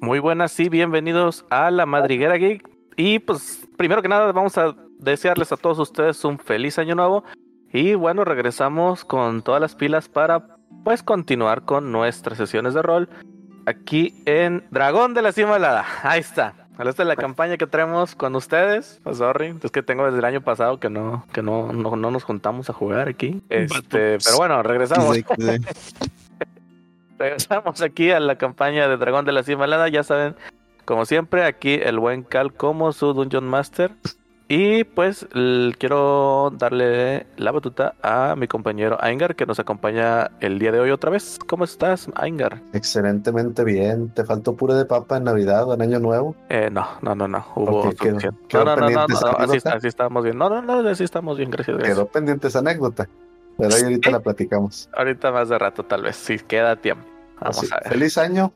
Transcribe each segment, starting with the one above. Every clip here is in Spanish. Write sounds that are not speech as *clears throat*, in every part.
Muy buenas y bienvenidos a la Madriguera Geek. Y pues, primero que nada, vamos a desearles a todos ustedes un feliz año nuevo. Y bueno, regresamos con todas las pilas para pues continuar con nuestras sesiones de rol aquí en Dragón de la Cima Helada. Ahí está. Esta es la campaña que traemos con ustedes. Pues, sorry, es que tengo desde el año pasado que no, que no, no, no nos juntamos a jugar aquí. Este, pero bueno, regresamos. *laughs* regresamos aquí a la campaña de Dragón de la Cima Helada. Ya saben, como siempre, aquí el buen Cal como su Dungeon Master. Y pues quiero darle la batuta a mi compañero Aingar que nos acompaña el día de hoy otra vez. ¿Cómo estás, Aingar? Excelentemente bien. ¿Te faltó puré de papa en Navidad o en Año Nuevo? Eh, no, no, no, no. Hubo no, no, no, no, así, así estamos bien. No, no, no, así estamos bien, gracias. Quedó pendiente esa anécdota. Pero ahí ahorita la platicamos. Ahorita más de rato, tal vez, si queda tiempo. Vamos a ver. Feliz año.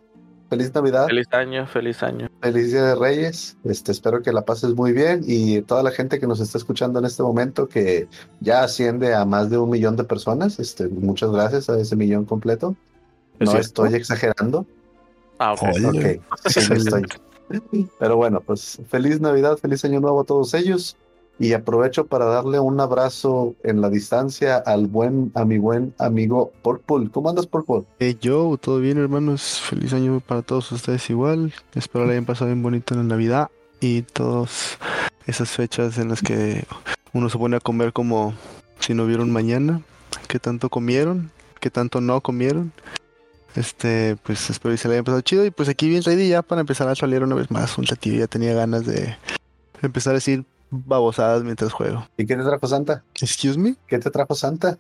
Feliz Navidad. Feliz año, feliz año. Feliz Día de Reyes. Este, espero que la pases muy bien y toda la gente que nos está escuchando en este momento, que ya asciende a más de un millón de personas. Este, muchas gracias a ese millón completo. No estoy exagerando. Ah, ok. okay. Sí, estoy. *laughs* Pero bueno, pues feliz Navidad, feliz año nuevo a todos ellos. Y aprovecho para darle un abrazo en la distancia al buen, a mi buen amigo Purple. ¿Cómo andas, Purple? Hey, yo, todo bien, hermanos. Feliz año para todos ustedes igual. Espero le hayan pasado bien bonito en la Navidad y todas esas fechas en las que uno se pone a comer como si no un mañana. ¿Qué tanto comieron? ¿Qué tanto no comieron? Este, pues espero que se le hayan pasado chido. Y pues aquí bien ready ya para empezar a salir una vez más un ratillo. Ya tenía ganas de empezar a decir babosadas mientras juego. ¿Y qué te trajo Santa? Excuse me. ¿Qué te trajo Santa?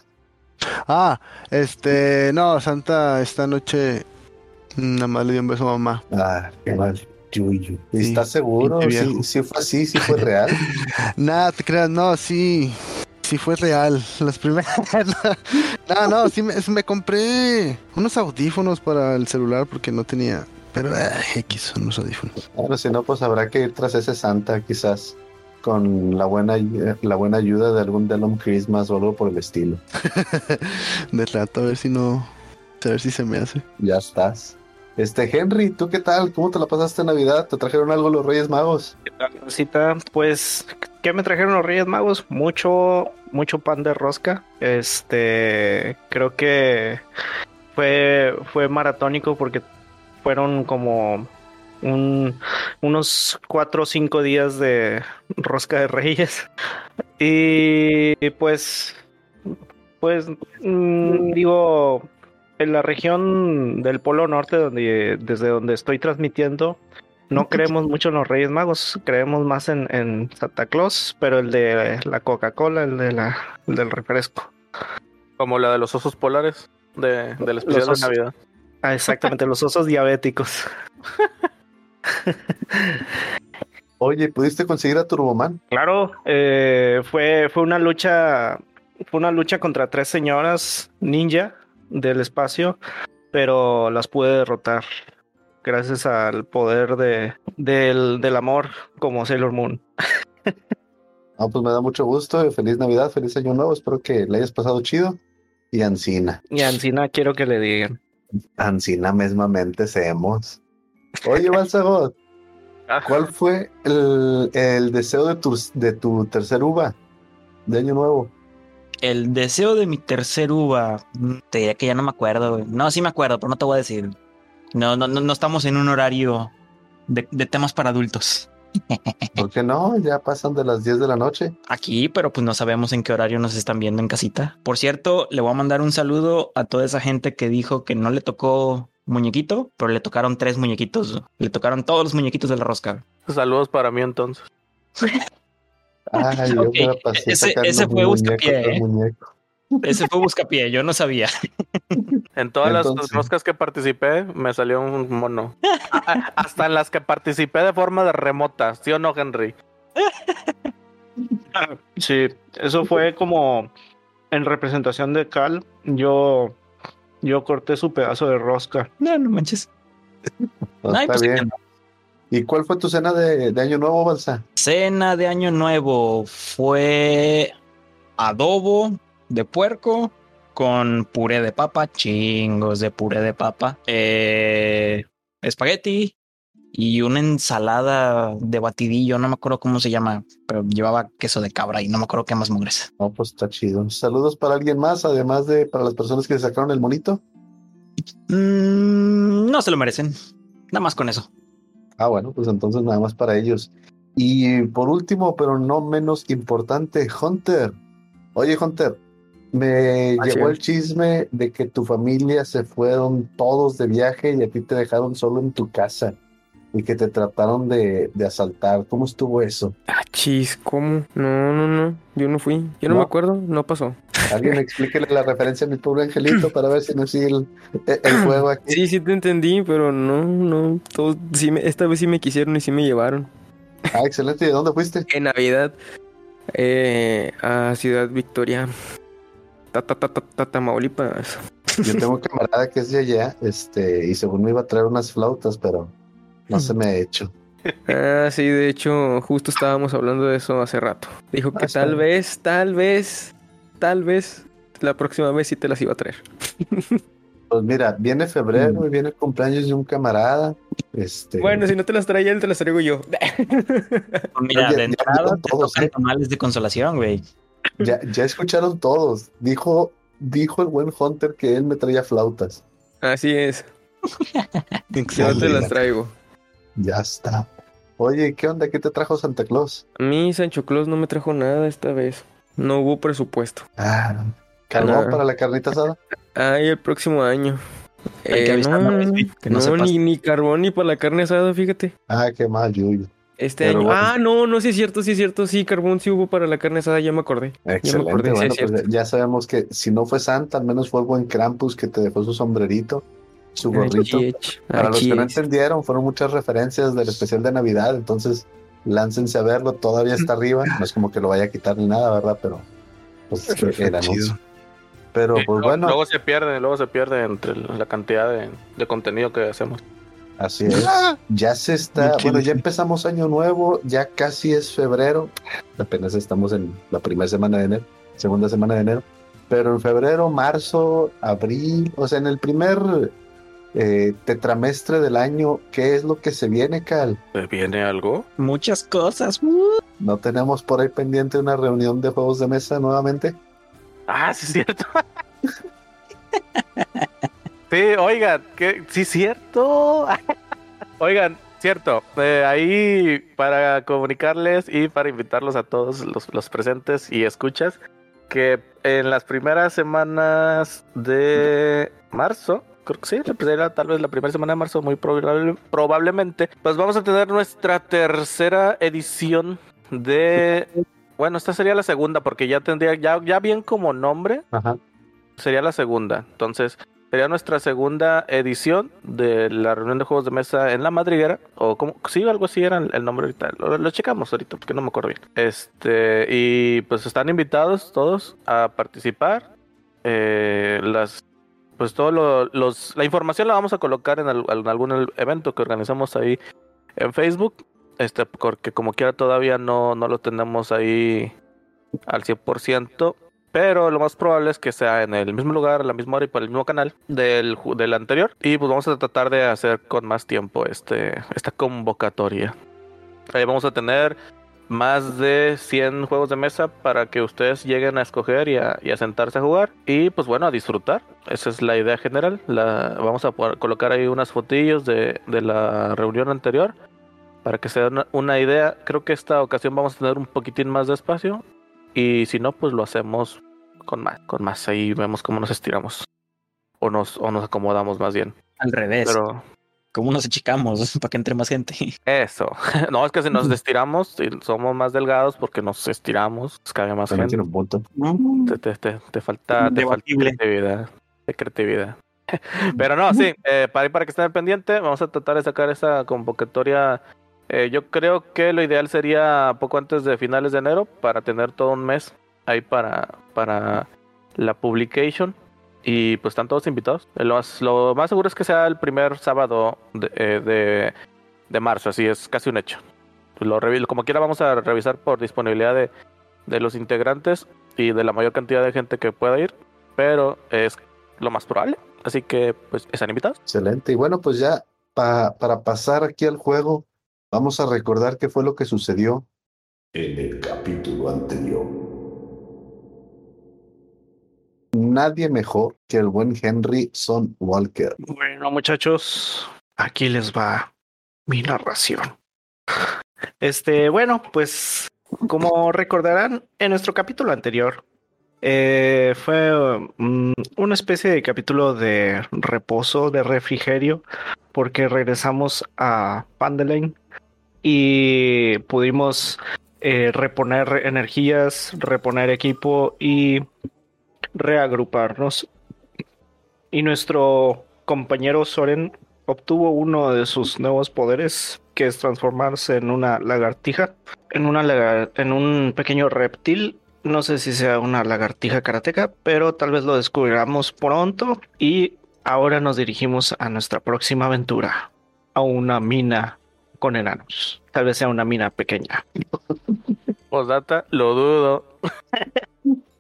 Ah, este, no, Santa esta noche nada más le dio un beso a mamá. Ah, qué mal. ¿Estás seguro? ¿Sí, ¿Sí, fue así? ¿Sí fue real? *laughs* Nada, te creas, no, sí. Sí fue real. Las primeras. *laughs* no, no, sí me, me, compré unos audífonos para el celular porque no tenía. Pero X son unos audífonos. Bueno, si no, pues habrá que ir tras ese Santa, quizás con la buena, la buena ayuda de algún Delon Christmas o algo por el estilo. *laughs* de rato, a ver si no, a ver si se me hace. Ya estás. Este, Henry, ¿tú qué tal? ¿Cómo te la pasaste en Navidad? ¿Te trajeron algo los Reyes Magos? ¿Qué tal, Rosita? Pues, ¿qué me trajeron los Reyes Magos? Mucho, mucho pan de rosca. Este, creo que fue, fue maratónico porque fueron como un, unos cuatro o cinco días de rosca de reyes. Y pues, pues, mm, digo, en la región del Polo Norte, donde, desde donde estoy transmitiendo, no creemos mucho en los Reyes Magos, creemos más en, Santa Claus, pero el de la Coca-Cola, el, de la, del refresco. Como la de los osos polares de, del especial de Navidad. Ah, exactamente, los osos diabéticos. *laughs* Oye, ¿pudiste conseguir a Turboman? Claro, eh, fue, fue una lucha, fue una lucha contra tres señoras ninja del espacio, pero las pude derrotar gracias al poder de, del, amor como Sailor Moon. *laughs* Ah, pues me da mucho gusto. Feliz Navidad, feliz Año Nuevo. Espero que le hayas pasado chido. Y Ancina. Y Ancina quiero que le digan. Ancina mismamente seamos. Oye, *laughs* Balsagot, ¿cuál fue el, deseo de tu, de tu tercer uva de año nuevo? El deseo de mi tercer uva, mm, te diría que ya no me acuerdo. No, sí me acuerdo, pero no te voy a decir. No, no, no, estamos en un horario de, temas para adultos. *laughs* ¿Por qué no? Ya pasan de las 10 de la noche. Aquí, pero pues no sabemos en qué horario nos están viendo en casita. Por cierto, le voy a mandar un saludo a toda esa gente que dijo que no le tocó muñequito, pero le tocaron tres muñequitos. Le tocaron todos los muñequitos de la rosca. Saludos para mí entonces. *laughs* Ay, yo ese, ese fue buscapié. ¿eh? Ese fue buscapié, yo no sabía. *laughs* En todas las roscas que participé me salió un mono. Hasta en las que participé de forma de remota, ¿sí o no, Henry? Sí, eso fue como en representación de Cal. Yo yo corté su pedazo de rosca. No, no manches. está pues, bien. ¿Y cuál fue tu cena de, Año Nuevo, Balsa? Cena de Año Nuevo fue adobo de puerco con puré de papa, chingos de puré de papa, eh, espagueti y una ensalada de batidillo, no me acuerdo cómo se llama, pero llevaba queso de cabra y no me acuerdo qué más mugres. No, pues está chido. Saludos para alguien más, además de para las personas que sacaron el monito. Mm, no se lo merecen. Nada más con eso. Ah, bueno, pues entonces nada más para ellos. Y por último, pero no menos importante, Hunter. Oye, Hunter, me Así llegó el chisme de que tu familia se fueron todos de viaje y a ti te dejaron solo en tu casa y que te trataron de, de asaltar. ¿Cómo estuvo eso? Ah, chis, ¿cómo? No, no, no. Yo no fui. Yo no, ¿No? me acuerdo. No pasó. Alguien *laughs* explíquele la referencia a mi pobre angelito para ver si no sigue el, el juego aquí. Sí, sí te entendí, pero no, no. Todos, sí me- esta vez sí me quisieron y sí me llevaron. Ah, excelente. ¿Y de dónde fuiste? *laughs* En Navidad, eh, a Ciudad Victoria. Ta, ta, ta, ta, ta- Tamaulipas. Yo tengo un camarada que es de allá, este, y según me iba a traer unas flautas, pero no se me ha hecho. Ah, sí, de hecho, justo estábamos hablando de eso hace rato. Dijo Ah, que está tal bien. vez, tal vez, tal vez la próxima vez sí te las iba a traer. Pues mira, viene febrero y viene el cumpleaños de un camarada. Este, Bueno, si no te las trae él, te las traigo yo. *laughs* Pues mira, Ya- de entrada te todos, tocan ¿eh? tamales de consolación, güey. ya, ya escucharon todos. Dijo, dijo el buen Hunter que él me traía flautas. Así es. *laughs* No te las traigo. Ya está. Oye, ¿qué onda? ¿Qué te trajo Santa Claus? A mí Sancho Claus no me trajo nada esta vez. No hubo presupuesto. Ah, ¿carbón Nada. para la carnita asada? Ay, el próximo año. Hay que Eh, no, ¿no? güey? Que no no, sepas. ni, ni carbón ni para la carne asada, fíjate. Ah, qué mal, Yuyo. Este Pero año. bueno. Ah, no, no, sí es cierto, sí es cierto. Sí, carbón sí hubo para la carne asada, ya me acordé. Excelente. acordé, sí, bueno, es pues ya sabemos que si no fue Santa, al menos fue el buen Krampus que te dejó su sombrerito, su gorrito. Para los que no entendieron, fueron muchas referencias del especial de Navidad, entonces láncense a verlo, todavía está arriba, no es como que lo vaya a quitar ni nada, ¿verdad? Pero pues *laughs* es que el anuncio. Pero pues bueno, Luego se pierde, luego se pierde entre la cantidad de, de contenido que hacemos. así es. Ya se está, bueno, ya empezamos año nuevo, ya casi es febrero, apenas estamos en la primera semana de enero, segunda semana de enero, pero en febrero, marzo, abril, o sea, en el primer eh, tetramestre del año, ¿qué es lo que se viene, Cal? ¿Te viene algo? Muchas cosas. ¿No tenemos por ahí pendiente una reunión de juegos de mesa nuevamente? Ah, sí es cierto. sí, oigan, que sí es cierto. oigan, cierto. eh, ahí para comunicarles y para invitarlos a todos los, los presentes y escuchas que en las primeras semanas de marzo, creo que sí, pues era tal vez la primera semana de marzo, muy probable- probablemente, pues vamos a tener nuestra tercera edición de bueno, esta sería la segunda porque ya tendría, ya, ya bien como nombre, Ajá. sería la segunda. Entonces, sería nuestra segunda edición de la reunión de juegos de mesa en la madriguera. O como, sí, algo así era el, el nombre ahorita. Lo, lo checamos ahorita porque no me acuerdo bien. Este, y pues están invitados todos a participar. Eh, las pues todo lo- los la información la vamos a colocar en, al- en algún evento que organizamos ahí en Facebook. Este, porque como quiera todavía no, no lo tenemos ahí al 100%. Pero lo más probable es que sea en el mismo lugar, a la misma hora y por el mismo canal del, del anterior. Y pues vamos a tratar de hacer con más tiempo este, esta convocatoria. Ahí vamos a tener más de 100 juegos de mesa para que ustedes lleguen a escoger y a, y a sentarse a jugar. Y pues bueno, a disfrutar. Esa es la idea general. La, vamos a poder colocar ahí unas fotillos de, de la reunión anterior. Para que se den una, una idea. Creo que esta ocasión vamos a tener un poquitín más de espacio. Y si no, pues lo hacemos con más. Con más. Ahí vemos cómo nos estiramos. O nos, o nos acomodamos más bien. Al revés. Pero ¿Cómo nos achicamos *laughs* para que entre más gente? eso. *laughs* No, es que si nos estiramos, si somos más delgados porque nos estiramos, pues cabe más También gente. punto. Te, te, te, te falta, te falta creatividad. De creatividad. *laughs* Pero no, sí, eh, para, para que estén al pendiente, vamos a tratar de sacar esa convocatoria. Eh, yo creo que lo ideal sería poco antes de finales de enero para tener todo un mes ahí para, para la publication. Y pues están todos invitados. Eh, Lo más, lo más seguro es que sea el primer sábado de, eh, de, marzo, así es casi un hecho. Lo como quiera vamos a revisar por disponibilidad de, de los integrantes y de la mayor cantidad de gente que pueda ir, pero es lo más probable. Así que pues están invitados. Excelente. Y bueno, pues ya pa- para pasar aquí al juego, vamos a recordar qué fue lo que sucedió en el capítulo anterior. Nadie mejor que el buen Henry Son Walker. Bueno, muchachos, aquí les va mi narración. Este, bueno, pues como recordarán, en nuestro capítulo anterior eh, fue mm, una especie de capítulo de reposo, de refrigerio, porque regresamos a Pandalane y pudimos eh, reponer energías, reponer equipo y reagruparnos. Y nuestro compañero Soren obtuvo uno de sus nuevos poderes, que es transformarse en una lagartija, en, una en un pequeño reptil. No sé si sea una lagartija karateca, pero tal vez lo descubriremos pronto. Y ahora nos dirigimos a nuestra próxima aventura, a una mina con enanos. Tal vez sea una mina pequeña. Postdata, lo dudo. *laughs*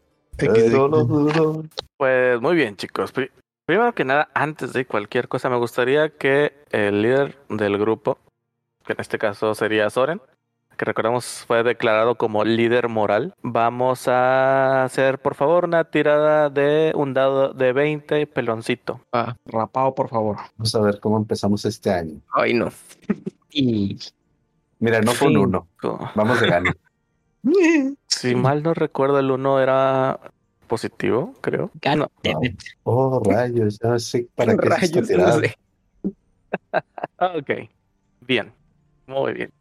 Lo dudo. Pues muy bien, chicos. Pri- Primero que nada, antes de cualquier cosa, me gustaría que el líder del grupo, que en este caso sería Soren, que recordemos fue declarado como líder moral, vamos a hacer, por favor, una tirada de un dado de 20 peloncito. Ah, Rapado, por favor. Vamos a ver cómo empezamos este año. ay, no. Y Mira, no con uno. Vamos de gane. Si mal no recuerdo, el uno era positivo, creo. gano. No. Oh, rayos. Ya sé para qué Rayos, no sé. *laughs* Ah, Ok, bien, muy bien.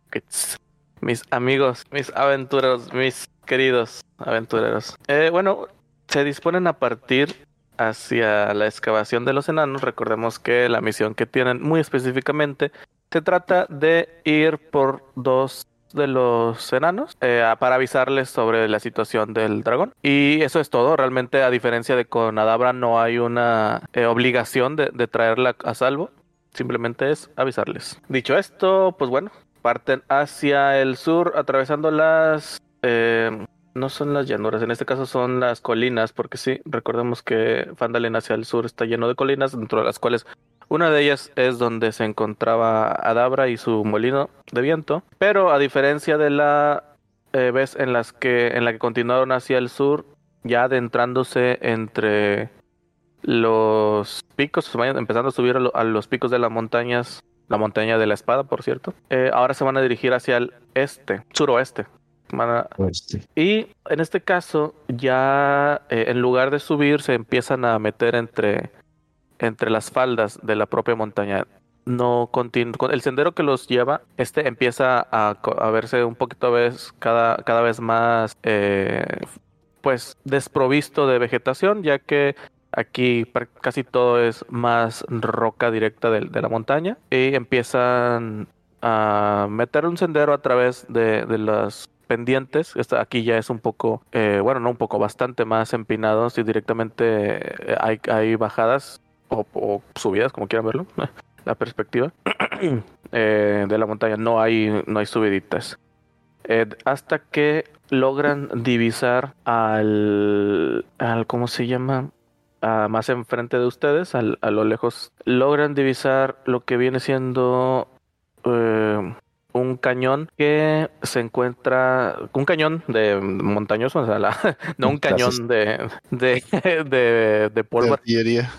Mis amigos, mis aventureros, mis queridos aventureros. Eh, bueno, se disponen a partir hacia la excavación de los enanos. Recordemos que la misión que tienen muy específicamente se trata de ir por dos de los enanos eh, para avisarles sobre la situación del dragón. Y eso es todo. Realmente, a diferencia de con Adabra, no hay una eh, obligación de, de traerla a salvo. Simplemente es avisarles. Dicho esto, pues bueno, parten hacia el sur atravesando las... eh, no son las llanuras, en este caso son las colinas, porque sí, recordemos que Fandalen hacia el sur está lleno de colinas, dentro de las cuales una de ellas es donde se encontraba Adabra y su molino de viento. Pero a diferencia de la eh, vez en las que en la que continuaron hacia el sur, ya adentrándose entre los picos, empezando a subir a, a los picos de las montañas, la montaña de la espada, por cierto. eh, ahora se van a dirigir hacia el este, suroeste. A- Pues, sí. y en este caso, ya eh, en lugar de subir, se empiezan a meter entre, entre las faldas de la propia montaña. No el sendero que los lleva, este empieza a, a verse un poquito vez, cada, cada vez más eh, pues desprovisto de vegetación, ya que aquí casi todo es más roca directa de, de la montaña. Y empiezan a meter un sendero a través de, de las pendientes. Esta, aquí ya es un poco, eh, bueno, no un poco, bastante más empinado. Si directamente eh, hay, hay bajadas o, subidas, como quieran verlo, *laughs* la perspectiva *clears throat* eh, de la montaña. No hay, no hay subiditas. Hasta que logran divisar al, al ¿cómo se llama? más enfrente de ustedes, al- a lo lejos, logran divisar lo que viene siendo un cañón que se encuentra, un cañón de montañoso, o sea, la- *laughs* no un cañón de, de, *laughs* de, de De polvo, artillería.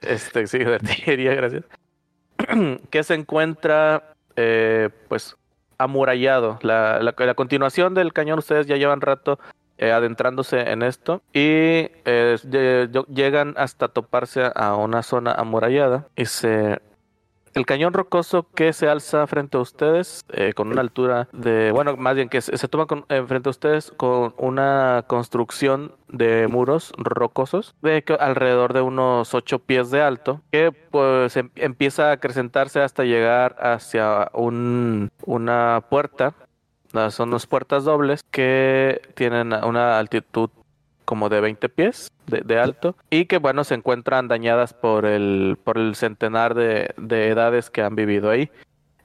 este, sí, de artillería, gracias, *clears throat* que se encuentra, eh, pues, amurallado. La, la, la continuación del cañón, ustedes ya llevan rato eh, adentrándose en esto y eh, lle- llegan hasta toparse a una zona amurallada y se el cañón rocoso que se alza frente a ustedes eh, con una altura de bueno más bien que se, toma con- eh, frente a ustedes con una construcción de muros rocosos de alrededor de unos ocho pies de alto que pues em- empieza a acrecentarse hasta llegar hacia un una puerta. Ah, son dos puertas dobles que tienen una altitud como de 20 pies de, de alto y que bueno se encuentran dañadas por el por el centenar de, de edades que han vivido ahí.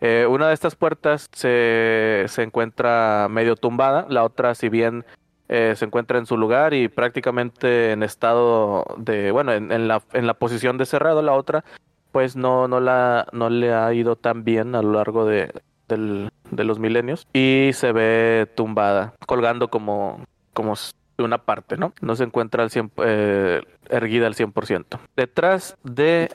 Eh, una de estas puertas se, se encuentra medio tumbada, la otra si bien eh, se encuentra en su lugar y prácticamente en estado de, bueno, en, en la, en la posición de cerrado, la otra pues no, no, la, no le ha ido tan bien a lo largo de, del- de los milenios y se ve tumbada, colgando como, como una parte, ¿no? No se encuentra al 100, eh, erguida al 100%. Detrás de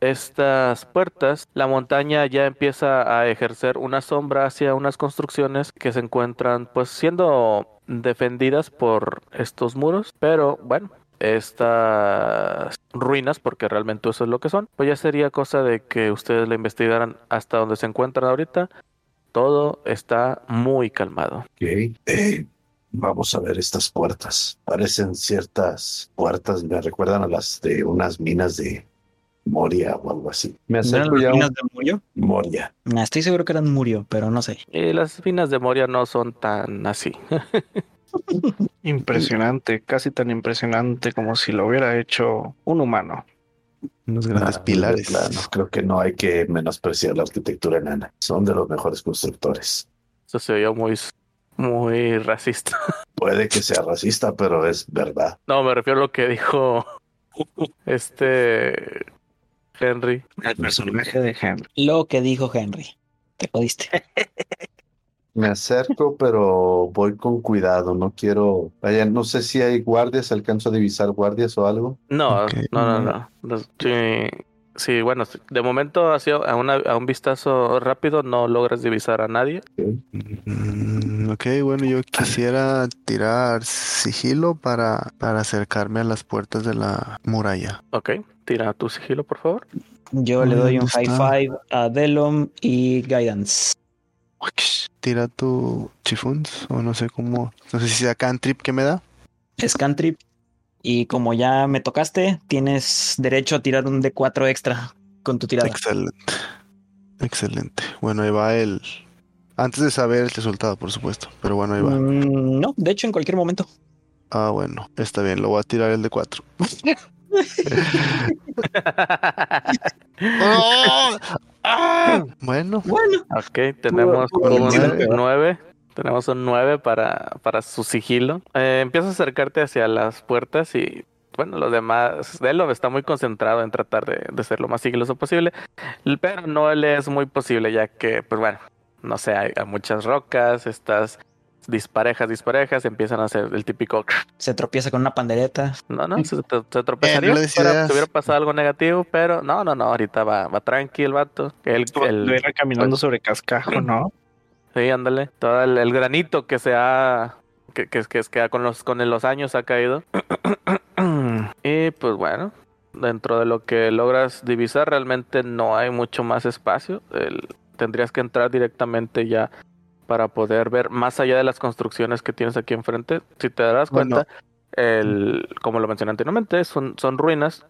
estas puertas, la montaña ya empieza a ejercer una sombra hacia unas construcciones que se encuentran pues siendo defendidas por estos muros, pero bueno, estas ruinas, porque realmente eso es lo que son, pues ya sería cosa de que ustedes la investigaran hasta donde se encuentran ahorita. Todo está muy calmado. Eh, *clears throat* vamos a ver estas puertas. Parecen ciertas puertas, me recuerdan a las de unas minas de Moria o algo así. Me ¿No eran acerco las ya minas un- de Murio? Moria. Nah, estoy seguro que eran Murio, pero no sé. Y las minas de Moria no son tan así. *laughs* Impresionante, casi tan impresionante como si lo hubiera hecho un humano. Unos grandes Ah, pilares. Creo que no hay que menospreciar la arquitectura enana. Son de los mejores constructores. Eso se oyó muy, muy racista. *laughs* Puede que sea racista, pero es verdad. No, me refiero a lo que dijo *laughs* este Henry. El personaje de Henry. Lo que dijo Henry. Te jodiste. *laughs* Me acerco, pero voy con cuidado. No quiero. Vaya, no sé si hay guardias. Alcanzo a divisar guardias o algo. No, no, no. No, Sí, sí, bueno, de momento así a, una- a un vistazo rápido no logras divisar a nadie. Mm, ok, bueno, yo quisiera tirar sigilo para, para acercarme a las puertas de la muralla. Ok, tira tu sigilo, por favor. Yo le doy un ¿Dónde high five a Delom y Guidance. Tira tu chifuns, o no sé cómo, no sé si sea cantrip que me da. Es cantrip. Y como ya me tocaste, tienes derecho a tirar un D4 extra con tu tirada. Excelente. Excelente. Bueno, ahí va el. Antes de saber el resultado, por supuesto. Pero bueno, ahí va. Mm, no, de hecho, en cualquier momento. Ah, bueno, está bien, lo voy a tirar el de 4. *laughs* *laughs* *laughs* Bueno, Bueno, Ok, tenemos un vencido. 9. Tenemos un 9 para, para su sigilo. Eh, empiezas a acercarte hacia las puertas y, bueno, los demás. Delo está muy concentrado en tratar de, de ser lo más sigiloso posible. Pero no le es muy posible, ya que, pues bueno, no sé, hay, hay muchas rocas, estas disparejas, disparejas, empiezan a hacer el típico. se tropieza con una pandereta. No, no, se, se- se tropezaría Eh, no si hubiera pasado algo negativo, pero no, no, no, ahorita va, va tranquilo el vato. El, el- caminando sobre cascajo, ¿no? Sí, ándale. Todo el, el granito que se ha. que, que, que, que con los con los años ha caído. *clears throat* y pues bueno. Dentro de lo que logras divisar, realmente no hay mucho más espacio. El- tendrías que entrar directamente ya para poder ver más allá de las construcciones que tienes aquí enfrente. Si te darás Bueno. cuenta, el, como lo mencioné anteriormente, son, son ruinas.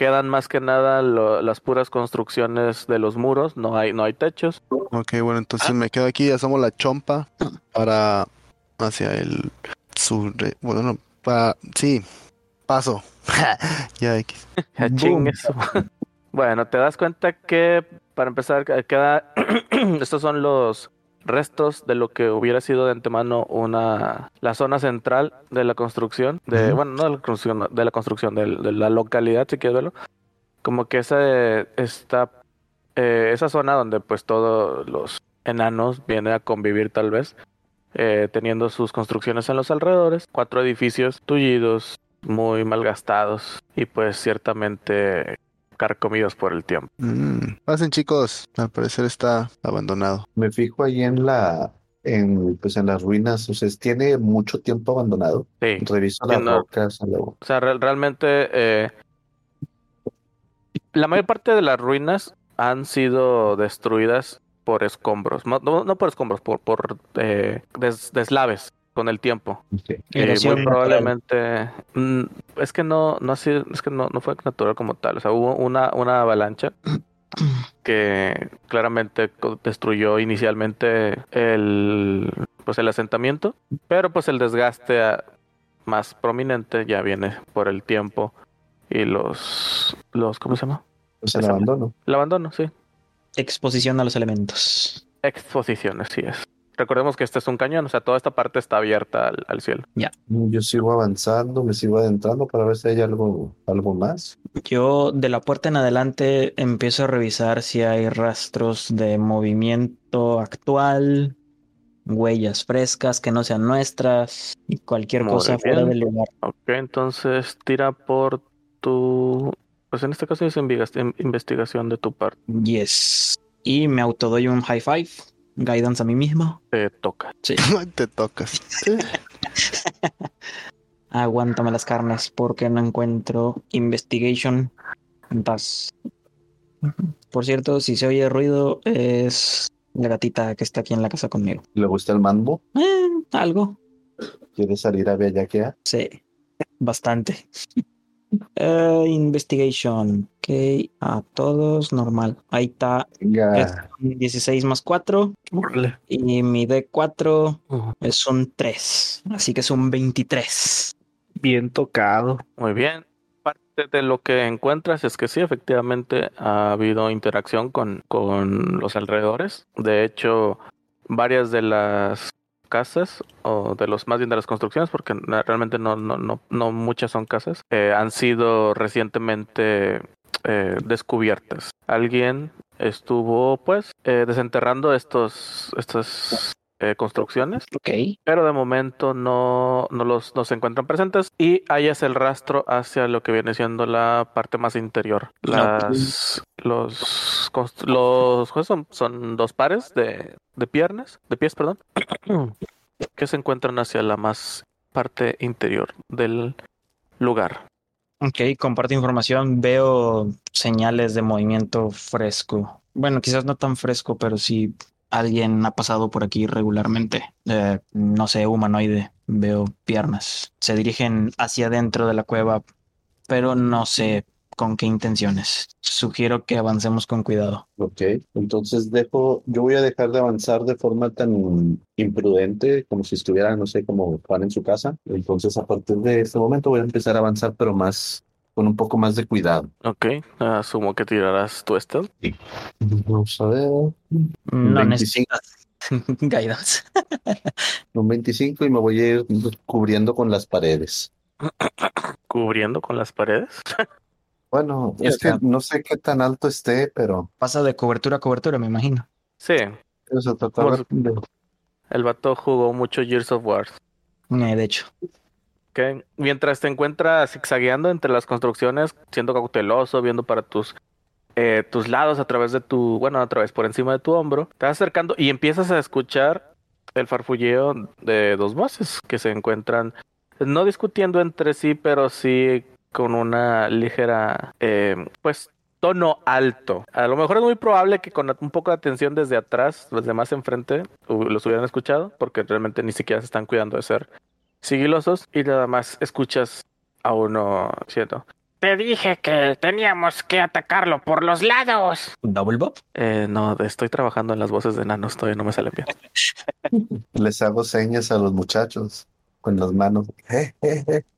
Quedan más que nada lo- las puras construcciones de los muros. No hay, no hay techos. ok, bueno, entonces me quedo aquí, asomo la chompa para hacia el sur. Bueno, no, para. Sí, paso. *laughs* ya, X. *laughs* Bueno, te das cuenta que para empezar queda *clears throat* estos son los restos de lo que hubiera sido de antemano una la zona central de la construcción de bueno no de la construcción de la construcción de, la localidad si quieres verlo. Como que esa está eh, esa zona donde pues todos los enanos vienen a convivir tal vez eh, teniendo sus construcciones en los alrededores cuatro edificios tullidos muy malgastados y pues ciertamente carcomidos por el tiempo. Mm, Pasen, chicos. Al parecer está abandonado. Me fijo ahí en la, en, pues en las ruinas. O sea, tiene mucho tiempo abandonado. Sí, Reviso las no. rocas. luego. o sea, re- realmente eh, la mayor parte de las ruinas han sido destruidas por escombros, no, no, no por escombros, por, por eh, des- deslaves con el tiempo. Ok. Eh, muy probablemente mm, es que no no ha sido- es que no, no fue natural como tal o sea hubo una una avalancha *clears throat* que claramente destruyó inicialmente el pues el asentamiento pero pues el desgaste ah, más prominente ya viene por el tiempo y los los cómo se llama Pues el abandono. el abandono sí Exposición a los elementos. exposiciones sí es recordemos que este es un cañón, o sea, toda esta parte está abierta al, al cielo. Yo sigo avanzando, me sigo adentrando para ver si hay algo, algo más. Yo de la puerta en adelante empiezo a revisar si hay rastros de movimiento actual, huellas frescas que no sean nuestras y cualquier Muy cosa fuera del lugar. Ok, entonces tira por tu... Pues en este caso es investigación de tu parte. Yes. Y me autodoy un high five, guidance a mí mismo. Te toca. Sí. *laughs* Te tocas. *laughs* Aguántame las carnes porque no encuentro investigation. Das. Por cierto, si se oye ruido, es la gatita que está aquí en la casa conmigo. ¿Le gusta el mambo? Eh, algo. ¿Quiere salir a bellaquear? Sí, bastante. Eh, investigation. Ok, a todos normal. Ahí está. Un 16 más 4. Y mi D4 Ujú. es un 3. Así que es un 23. Bien tocado. Muy bien. Parte de lo que encuentras es que sí, efectivamente ha habido interacción con, con los alrededores. De hecho, varias de las casas, o de los más bien de las construcciones, porque realmente no, no, no, no muchas son casas, eh, han sido recientemente eh, descubiertas. Alguien estuvo pues eh, desenterrando estos, estas eh, construcciones Ok. pero de momento no, no los no se encuentran presentes y es el rastro hacia lo que viene siendo la parte más interior. Las los los pues, son, son dos pares de, de piernas, de pies, perdón, *clears throat* que se encuentran hacia la más parte interior del lugar. Ok, comparto información. Veo señales de movimiento fresco. Bueno, quizás no tan fresco, pero sí alguien ha pasado por aquí regularmente. Eh, no sé, humanoide. Veo piernas. Se dirigen hacia adentro de la cueva, pero no sé con qué intenciones. Sugiero que avancemos con cuidado. ok. Entonces dejo, yo voy a dejar de avanzar de forma tan imprudente como si estuviera, no sé, como Juan en su casa. Entonces a partir de este momento voy a empezar a avanzar, pero más, con un poco más de cuidado. Ok, asumo que tirarás tu stealth. Vamos a ver. No 25. necesitas *laughs* guidance. *laughs* Un 25 y me voy a ir cubriendo con las paredes. *coughs* cubriendo con las paredes. *laughs* Bueno, Sí, es que no sé qué tan alto esté, pero Pasa de cobertura a cobertura, me imagino. Sí, eso trataba Por- de... el vato jugó mucho Years of War. Eh, de hecho. Mientras te encuentras zigzagueando entre las construcciones, siendo cauteloso, viendo para tus eh, tus lados a través de tu, bueno, a través por encima de tu hombro, te vas acercando y empiezas a escuchar el farfulleo de dos voces que se encuentran no discutiendo entre sí, pero sí con una ligera, eh, pues tono alto. A lo mejor es muy probable que con un poco de atención desde atrás, los demás enfrente, hu- los hubieran escuchado, porque realmente ni siquiera se están cuidando de ser sigilosos y nada más escuchas a uno diciendo, Te dije que teníamos que atacarlo por los lados. Double Bob. eh, no, estoy trabajando en las voces de enanos, todavía no me salen bien. *laughs* Les hago señas a los muchachos con las manos.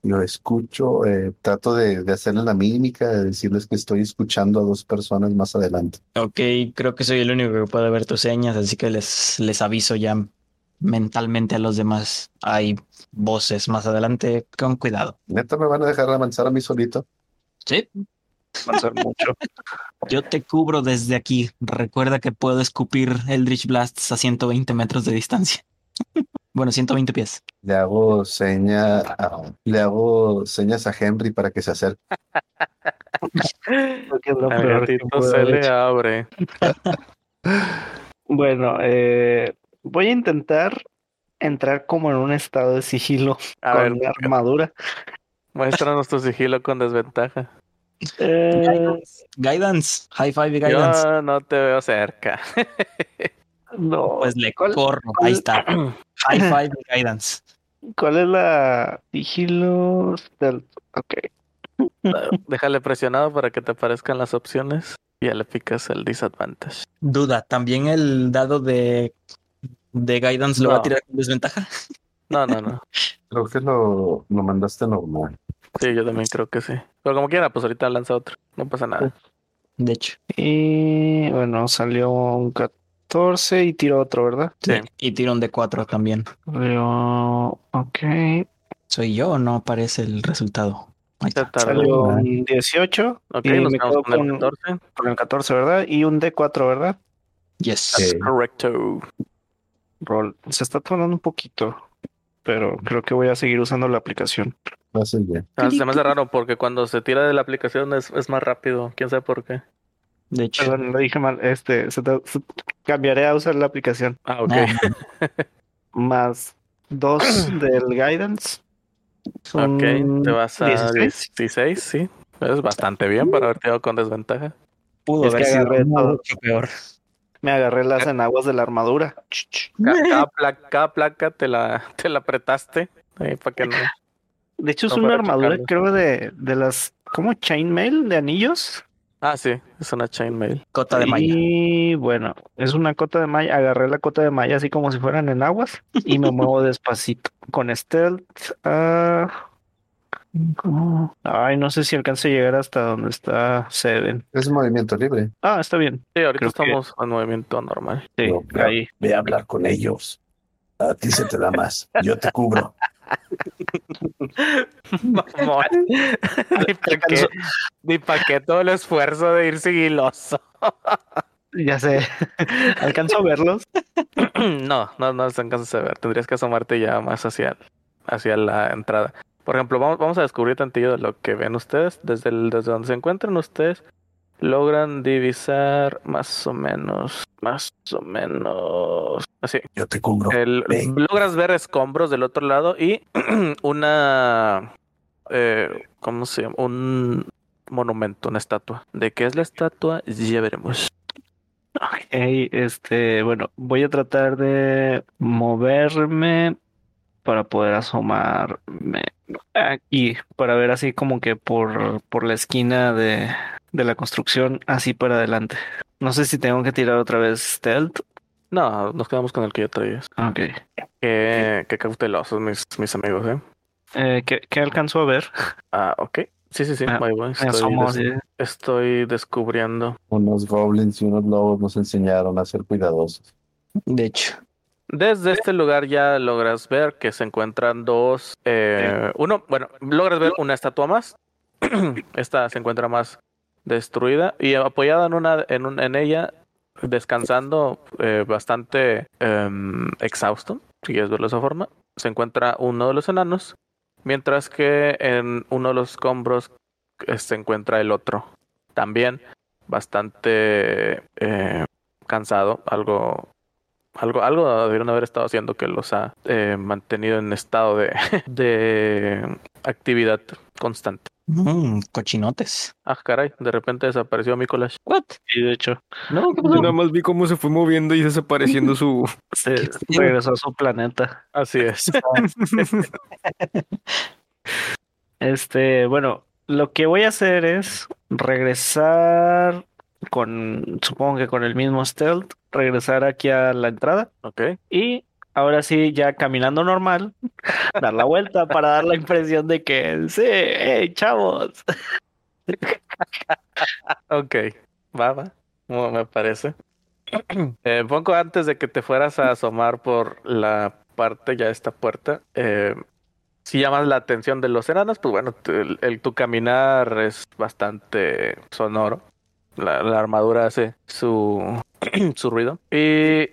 Yo escucho, eh, trato de, de hacerles la mímica, de decirles que estoy escuchando a dos personas más adelante. Ok, creo que soy el único que puede ver tus señas, así que les, les aviso ya mentalmente a los demás. Hay voces más adelante, con cuidado. ¿Neta me van a dejar avanzar a mí solito? Sí, Va a ser mucho. *laughs* yo te cubro desde aquí. Recuerda que puedo escupir Eldritch Blasts a 120 metros de distancia. *laughs* bueno, 120 pies. Le hago seña a- le hago señas a Henry para que se acerque. Que gatito se le abre. *laughs* Bueno, eh, voy a intentar entrar como en un estado de sigilo A con ver, mi armadura. muéstranos tu sigilo con desventaja. Eh, Guidance, high five y guidance. Yo no te veo cerca. *laughs* no. Pues le ¿Cuál- corro. cuál- Ahí está. *clears throat* High five y guidance. ¿Cuál es la sigilo stealth? Ok. Déjale presionado para que te aparezcan las opciones y ya le picas el disadvantage. Duda, ¿también el dado de, de guidance lo va a tirar con desventaja? No, no, no. *laughs* Creo que lo, lo mandaste normal. Sí, yo también creo que sí. Pero como quiera, pues ahorita lanza otro. No pasa nada. De hecho. Y bueno, salió un 14 y tiro otro, ¿verdad? Sí. Y tiro un D4 también. Yo, ok. ¿Soy yo o no aparece el resultado? Ahí está. Salió un 18 Ok, y nos me quedamos quedo con el con, 14. con el 14, ¿verdad? Y un D4, ¿verdad? Yes. Correcto. Roll. Se está tardando un poquito, pero creo que voy a seguir usando la aplicación. Lo haces bien. Ah, se me hace raro porque cuando se tira de la aplicación es, es más rápido. ¿Quién sabe por qué? De hecho. Perdón, lo dije mal. Este, se te- se- cambiaré a usar la aplicación. Ah, ok. Ah, *laughs* Más dos *clears throat* del guidance. Son Ok, te vas a 16. 16, sí. Es bastante bien para haber tirado con desventaja. pudo Es que haber sido mucho peor. Me agarré las enaguas de la armadura. *laughs* Cada, placa, cada placa te la, te la apretaste. para que no. De hecho, es No, una armadura, creo, de, de las. ¿Cómo? Chainmail de anillos. Ah, sí, es una chainmail. Cota de malla. Y bueno, es una cota de malla. Agarré la cota de malla así como si fueran enaguas y me muevo despacito. Con stealth. ah, ¿cómo? Ay, no sé si alcance a llegar hasta donde está Seven. Es movimiento libre. Ah, está bien. Sí, ahorita Creo que- estamos en movimiento normal. Sí, No, ahí. Ve a hablar con ellos. A ti se te da más. Yo te cubro. *laughs* Mamón. Ni *laughs* para ni pa' qué todo el esfuerzo de ir sigiloso. *laughs* Ya sé. ¿Alcanzo a verlos? *clears throat* No, no, no se alcanza a ver. Tendrías que asomarte ya más hacia, hacia la entrada. Por ejemplo, vamos, vamos a descubrir tantillo de lo que ven ustedes. Desde, el, desde donde se encuentran ustedes, logran divisar más o menos, más o menos. Así. Yo te cubro. El- logras ver escombros del otro lado y *clears throat* una. Eh, ¿Cómo se llama? Un monumento, una estatua. ¿De qué es la estatua? Ya veremos. Ok, este, bueno, voy a tratar de moverme para poder asomarme aquí, para ver así como que por, por la esquina de, de la construcción, así para adelante. No sé si tengo que tirar otra vez stealth. No, nos quedamos con el que ya traías. Ok. Qué, qué cautelosos mis, mis amigos, ¿eh? Eh, ¿qué, qué alcanzo a ver? Ah, ok. Sí, sí, sí. Bueno. Me Estoy, asomo des- así. estoy descubriendo. Unos goblins y unos lobos nos enseñaron a ser cuidadosos. De hecho. Desde este lugar ya logras ver que se encuentran dos. eh, uno, bueno, logras ver una estatua más. *clears throat* Esta se encuentra más destruida y apoyada en una, en, un- en ella, descansando eh, bastante em, exhausto, si quieres verlo de esa forma, se encuentra uno de los enanos, mientras que en uno de los escombros eh, se encuentra el otro, también bastante cansado, algo algo, algo debieron haber estado haciendo que los ha eh, mantenido en estado de, *laughs* de actividad constante. Mm, cochinotes. Ah, caray, de repente desapareció Mikolash. What? Y de hecho, No, ¿qué Yo nada más vi cómo se fue moviendo y desapareciendo su. *laughs* *laughs* se regresó a su planeta. Así es. Este, bueno, lo que voy a hacer es regresar con, supongo que con el mismo stealth, regresar aquí a la entrada ok. y ahora sí, ya caminando normal, *laughs* dar la vuelta para dar la impresión de que sí, hey, chavos. *laughs* Ok. Va, va. Me parece. *clears throat* Eh, poco antes de que te fueras a asomar por la parte ya de esta puerta, eh, si llamas la atención de los enanos, pues bueno, tu, el- tu caminar es bastante sonoro. La, la armadura hace su, *clears throat* su ruido. Y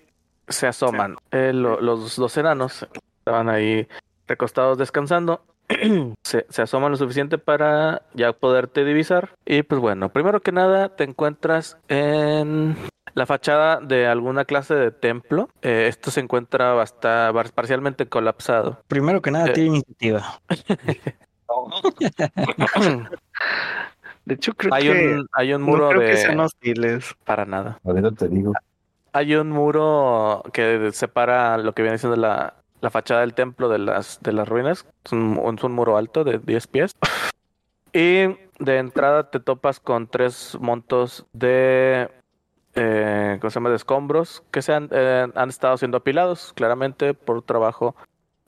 se asoman. Eh, lo- los dos enanos estaban ahí recostados descansando. *clears throat* se, se asoman lo suficiente para ya poderte divisar. Y pues bueno, primero que nada te encuentras en la fachada de alguna clase de templo. Eh, esto se encuentra basta, bar- parcialmente colapsado. Primero que nada, Eh. tiene iniciativa. *laughs* *laughs* *clears throat* *laughs* De hecho, creo hay, que un, hay un no muro creo de... que sean hostiles. Para nada. Ahorita te digo. Hay un muro que separa lo que viene siendo la, la fachada del templo de las, de las ruinas. Es un, es un muro alto de 10 pies. Y de entrada te topas con tres montos de, eh, ¿cómo se llama? de escombros que se han, eh, han estado siendo apilados claramente por trabajo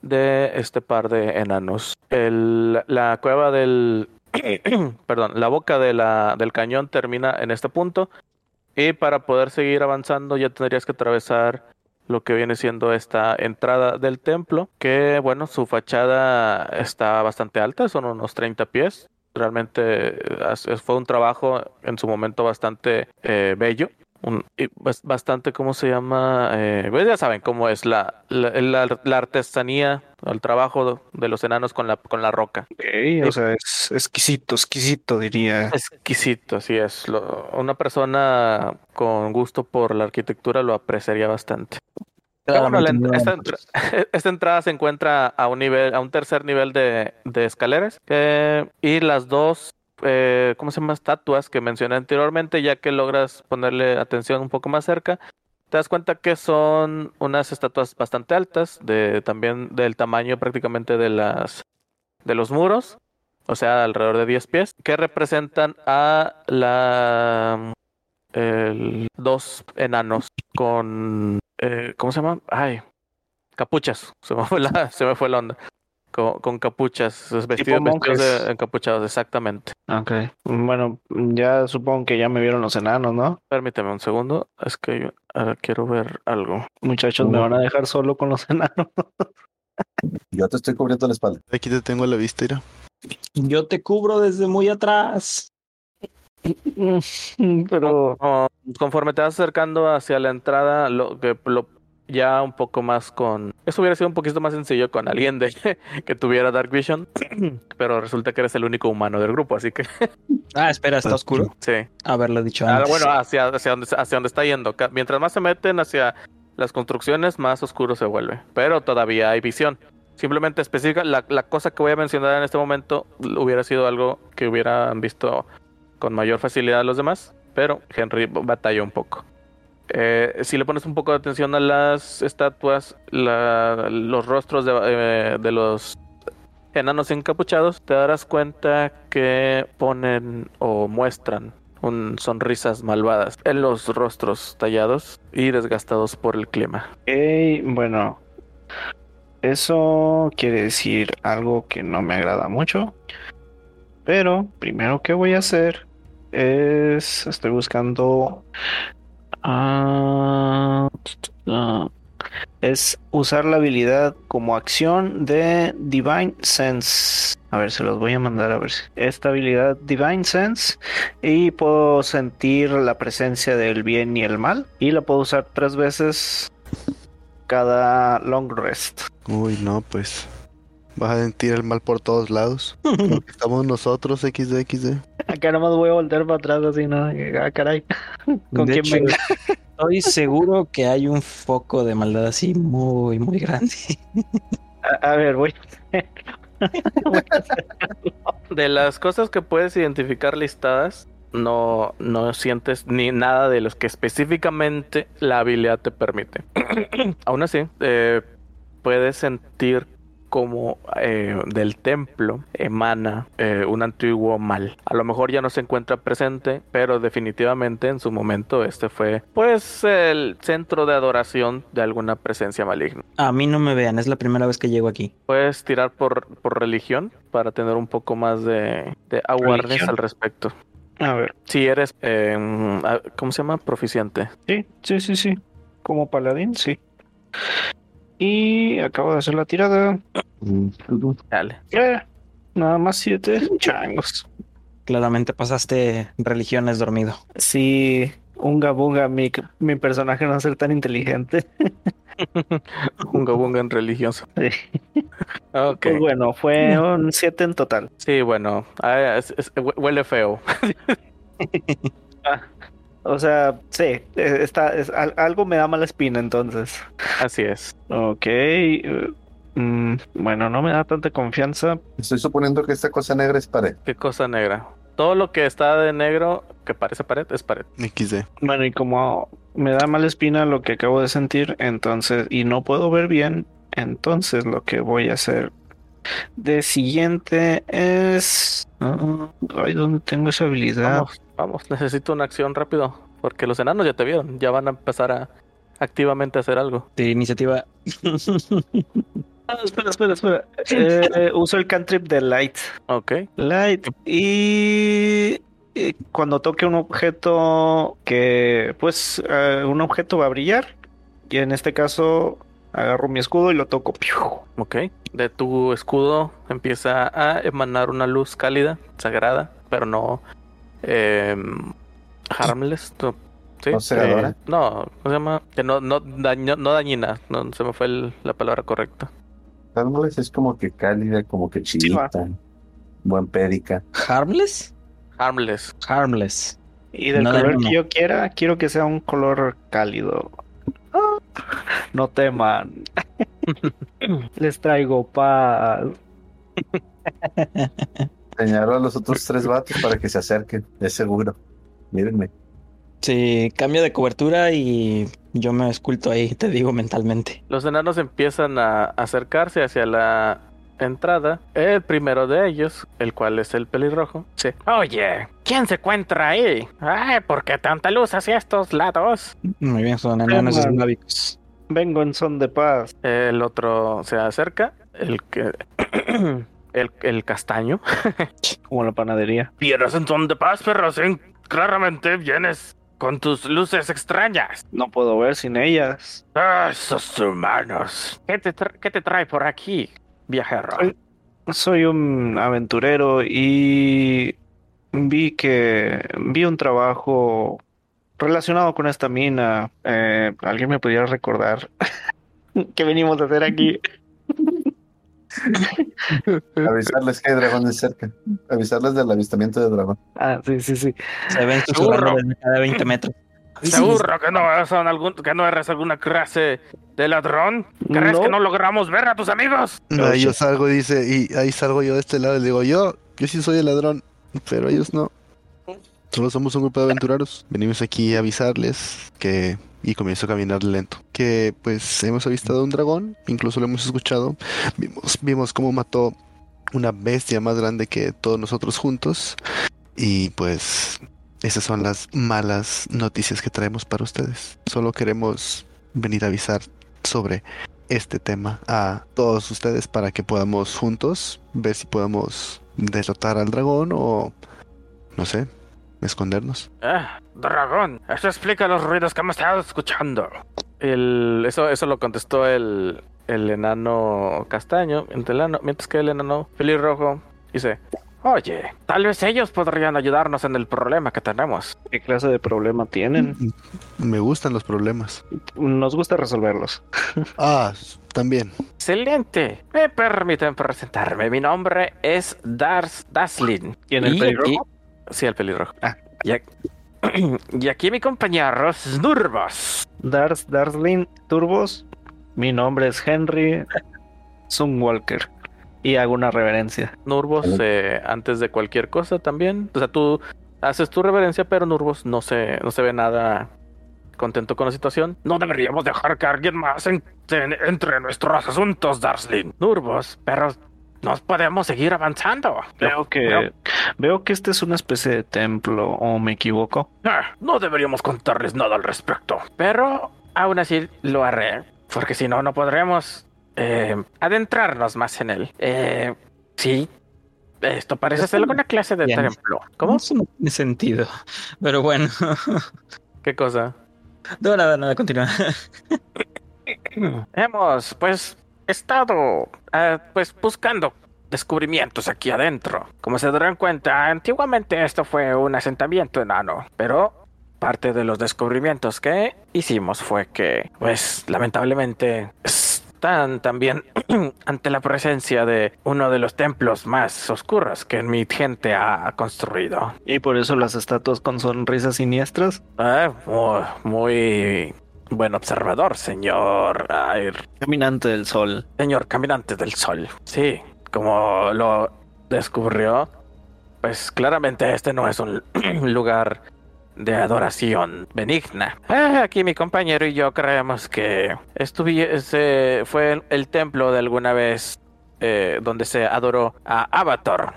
de este par de enanos. El- la cueva del... *clears throat* perdón, la boca del cañón termina en este punto Y para poder seguir avanzando ya tendrías que atravesar lo que viene siendo esta entrada del templo, que bueno, su fachada está bastante alta, son unos 30 pies. Realmente fue un trabajo en su momento bastante eh, bello. Un, bastante, ¿cómo se llama? Eh, pues ya saben cómo es la artesanía, el trabajo de los enanos con la, con la roca. Ok, o sea, es exquisito, exquisito, diría. Exquisito, así es. Lo- una persona con gusto por la arquitectura lo apreciaría bastante. Bueno, la *laughs* esta entrada se encuentra a un nivel, a un tercer nivel de, de escaleras. eh, y las dos, eh, ¿cómo se llama? Estatuas que mencioné anteriormente, ya que logras ponerle atención un poco más cerca. Te das cuenta que son unas estatuas bastante altas, de también del tamaño prácticamente de las de los muros, o sea, alrededor de 10 pies, que representan a la el- dos enanos con eh, ¿cómo se llama? Ay, capuchas. *laughs* Se me fue la, se me fue la onda. Con, con capuchas, vestidos, de encapuchados, exactamente. Ok. Bueno, ya supongo que ya me vieron los enanos, ¿no? Permíteme un segundo, es que yo ahora quiero ver algo. Muchachos, me van a dejar solo con los *laughs* enanos. Yo te estoy cubriendo la espalda. Aquí te tengo la vista, mira. Yo te cubro desde muy atrás. *laughs* Pero conforme te vas acercando hacia la entrada, lo que lo ya un poco más con eso hubiera sido un poquito más sencillo con alguien de *laughs* que tuviera Dark Vision, *clears throat* pero resulta que eres el único humano del grupo, así que *laughs* Ah, espera, está oscuro. sí. Haberlo dicho Ah, antes. bueno, hacia hacia donde hacia donde está yendo. Mientras más se meten hacia las construcciones, más oscuro se vuelve, pero todavía hay visión. Simplemente específica la, la cosa que voy a mencionar en este momento hubiera sido algo que hubieran visto con mayor facilidad los demás, pero Henry batalla un poco. Eh, si le pones un poco de atención a las estatuas, los rostros de, eh, de los enanos encapuchados, te darás cuenta que ponen o muestran sonrisas malvadas en los rostros tallados y desgastados por el clima. Ok, bueno, eso quiere decir algo que no me agrada mucho. Pero primero que voy a hacer es, estoy buscando, ah, es usar la habilidad como acción de Divine Sense. A ver, se los voy a mandar a ver si esta habilidad Divine Sense y puedo sentir la presencia del bien y el mal y la puedo usar tres veces cada long rest. Uy, no, pues. Vas a sentir el mal por todos lados. *laughs* Porque estamos nosotros, XD, XD. Acá nomás voy a volver para atrás así, ¿no? Ah, caray. ¿Con De quién hecho, venga? Estoy seguro que hay un foco de maldad así muy, muy grande. A, a ver, voy. De las cosas que puedes identificar listadas, no, no sientes ni nada de los que específicamente la habilidad te permite. *clears throat* Aún así, eh, puedes sentir como eh, del templo emana eh, un antiguo mal. A lo mejor ya no se encuentra presente, pero definitivamente en su momento este fue pues el centro de adoración de alguna presencia maligna. A mí no me vean, es la primera vez que llego aquí. Puedes tirar por, por religión para tener un poco más de, de awareness Religión. al respecto. A ver, Si eres, eh, ah, ¿cómo se llama? Proficiente. sí, sí, sí, sí. Como paladín, sí. Y acabo de hacer la tirada. Dale. Eh, nada más siete changos. Claramente pasaste religiones dormido. Sí, unga bunga, mi, mi personaje no va a ser tan inteligente. *laughs* Unga bunga en religioso. Sí. Ok. Pues bueno, fue un 7 en total. Sí, bueno. ah, es- es- hue- huele feo. *laughs* O sea, sí, eh, está, es, al- algo me da mala espina entonces. Así es. Ok. eh, mm, bueno, no me da tanta confianza. Estoy suponiendo que esta cosa negra es pared. ¿Qué cosa negra? Todo lo que está de negro, que parece pared, es pared. XD. Bueno, y como me da mala espina lo que acabo de sentir, entonces, y no puedo ver bien, entonces lo que voy a hacer de siguiente es... ah, ay, ¿dónde tengo esa habilidad? Vamos, vamos. Necesito una acción rápido. Porque los enanos ya te vieron. Ya van a empezar a activamente hacer algo. De iniciativa. *laughs* Ah, espera, espera, espera. Eh, uso el cantrip de Light. Ok. Light y eh, cuando toque un objeto que, pues, eh, un objeto va a brillar. Y en este caso, agarro mi escudo y lo toco. ¡piu! Ok. De tu escudo empieza a emanar una luz cálida, sagrada, pero no em, harmless. No, ¿sí? ¿No? Eh, no, ¿cómo se llama? Que no, no, daño- no dañina. No se me fue el- la palabra correcta. Harmless es como que cálida, como que chilita. buen pédica. ¿Harmless? Harmless. Harmless. Y del No, color que yo quiera, quiero que sea un color cálido. No teman. Les traigo paz. Señaló a los otros tres vatos para que se acerquen, es seguro. Mírenme. Sí, cambio de cobertura y yo me esculto ahí, te digo mentalmente. Los enanos empiezan a acercarse hacia la entrada. El primero de ellos, el cual es el pelirrojo, sí. Oye, ¿quién se encuentra ahí? Ay, ¿por qué tanta luz hacia estos lados? Muy bien, son enanos eslavicos. Vengo en son de paz. El otro se acerca, el que... *clears throat* el, el castaño. *laughs* Como la panadería. Vienes en son de paz, pero sí, claramente vienes con tus luces extrañas. No puedo ver sin ellas. Ah, esos humanos. ¿Qué te, qué te trae por aquí, viajero? Soy- Soy un aventurero y vi que vi un trabajo relacionado con esta mina. Eh, ¿Alguien me pudiera recordar *laughs* qué venimos a hacer aquí? *laughs* Avisarles que hay dragones cerca. Avisarles del avistamiento de dragón. Ah, sí, sí, sí. Se ven cada 20 metros. ¿Seguro que no, son algún, que no eres alguna clase de ladrón? ¿Crees No. que no logramos ver a tus amigos? Ahí yo salgo y dice, y ahí salgo yo de este lado y le digo, yo, yo sí soy el ladrón, pero ellos no. Solo somos un grupo de aventureros. Venimos aquí a avisarles que... Y comienzo a caminar lento. Que pues hemos avistado un dragón, incluso lo hemos escuchado. Vimos, vimos cómo mató una bestia más grande que todos nosotros juntos. Y pues esas son las malas noticias que traemos para ustedes. Solo queremos venir a avisar sobre este tema a todos ustedes para que podamos juntos ver si podemos derrotar al dragón o no sé, escondernos. Ah, dragón. Eso explica los ruidos que hemos estado escuchando. El, eso, eso lo contestó el, el enano castaño, el enano- mientras que el enano pelirrojo dice, Oye, tal vez ellos podrían ayudarnos en el problema que tenemos. ¿Qué clase de problema tienen? Me gustan los problemas. Nos gusta resolverlos. *laughs* Ah, también. Excelente. Me permiten presentarme. Mi nombre es Dars Daslin. ¿Y en el Y pelirrojo? sí, el pelirrojo. Y aquí, *clears throat* y aquí mi compañero Snurvos. Dars, Darslin, Turbos. Mi nombre es Henry Sunwalker. Y hago una reverencia. Nurbos, eh, antes de cualquier cosa también. O sea, tú haces tu reverencia, pero Nurbos no se, no se ve nada contento con la situación. No deberíamos dejar que alguien más en- en- entre en nuestros asuntos, Darslin. Nurbos, pero nos podemos seguir avanzando. Veo que, veo que este es una especie de templo, o me equivoco. Ah, no deberíamos contarles nada al respecto. Pero aún así lo haré. Porque si no, no podremos eh, adentrarnos más en él. Eh, sí. Esto parece ser alguna clase de Bien. templo. ¿Cómo? Eso no tiene sentido. Pero bueno. ¿Qué cosa? No, nada, nada, continúa. *clears throat* Hemos, pues, estado, eh, pues, buscando descubrimientos aquí adentro. Como se darán cuenta, antiguamente esto fue un asentamiento enano, pero parte de los descubrimientos que hicimos fue que, pues, lamentablemente están también *clears throat* ante la presencia de uno de los templos más oscuros que mi gente ha construido. Y por eso las estatuas con sonrisas siniestras. Ah, muy, muy buen observador, señor. Ay, Caminante del sol. Señor Caminante del Sol. Sí, como lo descubrió, pues claramente este no es un *clears throat* lugar de adoración benigna. Ah, aquí mi compañero y yo creemos que estuviese fue el, templo de alguna vez eh, donde se adoró a Avatar,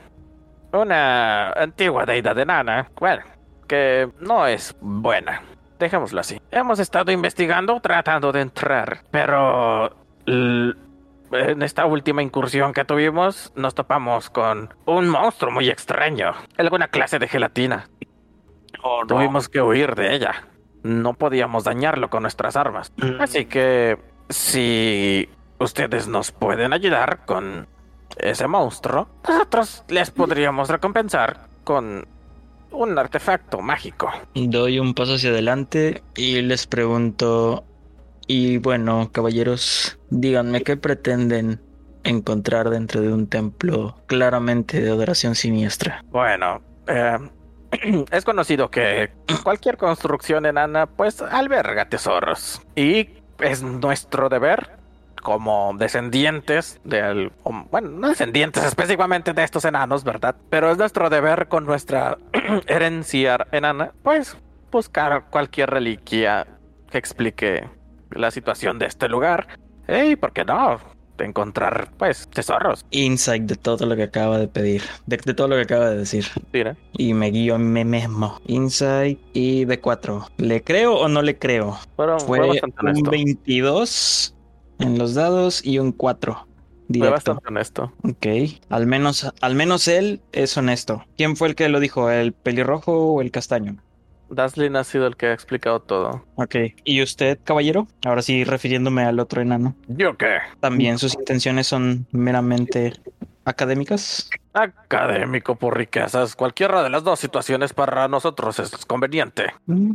una antigua deidad enana, bueno, que no es buena. Dejémoslo así. Hemos estado investigando, tratando de entrar, pero en esta última incursión que tuvimos, nos topamos con un monstruo muy extraño. Alguna clase de gelatina. Oh, no. Tuvimos que huir de ella. No podíamos dañarlo con nuestras armas. Mm. Así que si ustedes nos pueden ayudar con ese monstruo, nosotros les podríamos recompensar con un artefacto mágico. Doy un paso hacia adelante y les pregunto, y bueno, caballeros, díganme qué pretenden encontrar dentro de un templo claramente de adoración siniestra. Bueno, eh, *clears throat* es conocido que cualquier construcción enana pues alberga tesoros. Y es nuestro deber como descendientes del... Bueno, no descendientes específicamente de estos enanos, ¿verdad? Pero es nuestro deber con nuestra *clears throat* herencia enana, pues buscar cualquier reliquia que explique la situación de este lugar. Y, ¿por qué no? Encontrar, pues, tesoros. Insight de todo lo que acaba de pedir, de, de todo lo que acaba de decir. Y me guío a mí mismo. Insight y D4. ¿Le creo o no le creo? Fueron, fue, Fue un honesto. 22 en los dados y un 4. Fue Directo. bastante honesto. Ok. Al menos, al menos él es honesto. ¿Quién fue el que lo dijo? ¿El pelirrojo o el castaño? Daslin ha sido el que ha explicado todo. Ok. ¿Y usted, caballero? Ahora sí, refiriéndome al otro enano. ¿Yo qué? ¿También sus intenciones son meramente académicas? Académico por riquezas. Cualquiera de las dos situaciones para nosotros es conveniente. Mm,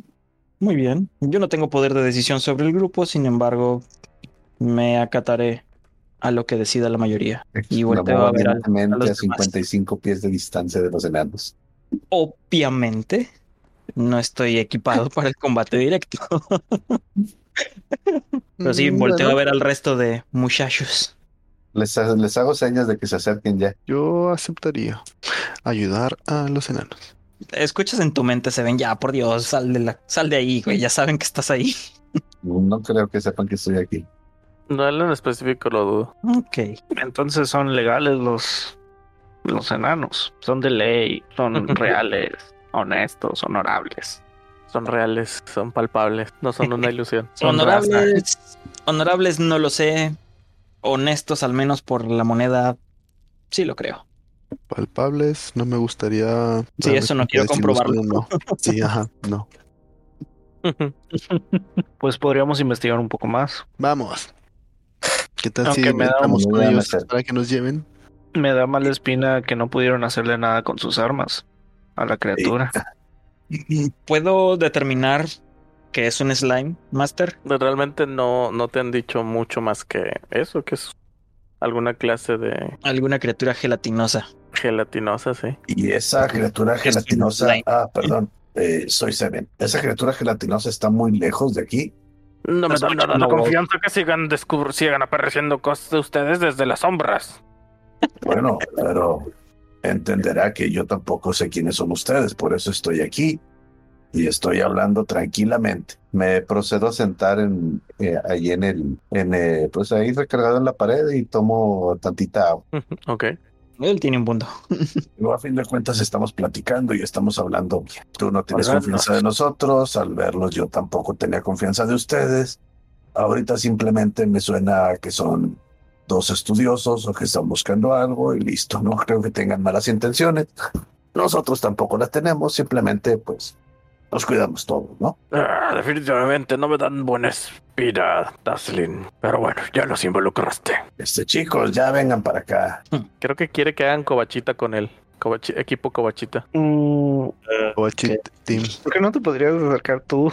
Muy bien. Yo no tengo poder de decisión sobre el grupo, sin embargo, me acataré a lo que decida la mayoría. Y volteo a ver a- a Evidentemente los a demás. 55 pies de distancia de los enanos. Obviamente, no estoy equipado para el combate directo. *laughs* Pero sí, Mm, volteo bueno, a ver al resto de muchachos. Les, les hago señas de que se acerquen ya. Yo aceptaría ayudar a los enanos. Escuchas en tu mente, se ven ya, por Dios, sal de la, sal de ahí, güey, ya saben que estás ahí. No creo que sepan que estoy aquí. No, él en específico lo dudo. Ok. Entonces son legales los, los enanos. Son de ley, son *laughs* reales, honestos, honorables. Son reales, son palpables, no son una *laughs* ilusión. Son Honorables, honorables no lo sé. Honestos al menos por la moneda, sí lo creo. Palpables, no me gustaría. Sí, eso no quiero comprobarlo. no. *laughs* Sí, ajá, no. *laughs* Pues podríamos investigar un poco más. Vamos. ¿Qué tal Aunque si me da entramos un- con ellos para que nos lleven? Me da mala espina que no pudieron hacerle nada con sus armas a la criatura. *laughs* ¿Puedo determinar que es un slime, Master? Realmente no, no te han dicho mucho más que eso, que es alguna clase de Alguna criatura gelatinosa. gelatinosa, sí. Y esa criatura gelatinosa. Ah, perdón. eh, soy Seven. Esa criatura gelatinosa está muy lejos de aquí. No me da nada de no, confianza que sigan sigan apareciendo cosas de ustedes desde las sombras. Bueno, pero entenderá que yo tampoco sé quiénes son ustedes, por eso estoy aquí y estoy hablando tranquilamente. Me procedo a sentar en, eh, ahí en el, en, eh, pues ahí recargado en la pared y tomo tantita agua. *laughs* Ok. Él tiene un punto. *laughs* Luego, a fin de cuentas estamos platicando y estamos hablando bien. Tú no tienes confianza de nosotros, al verlos yo tampoco tenía confianza de ustedes. Ahorita simplemente me suena a que son dos estudiosos o que están buscando algo y listo. No creo que tengan malas intenciones. Nosotros tampoco las tenemos, simplemente pues nos cuidamos todos, ¿no? Ah, definitivamente no me dan buena espina, Daslin. Pero bueno, ya los involucraste. Este chicos, ya vengan para acá. Creo que quiere que hagan cobachita con él. Covachi- equipo cobachita. Mm, it, team. ¿Por qué no te podrías acercar tú?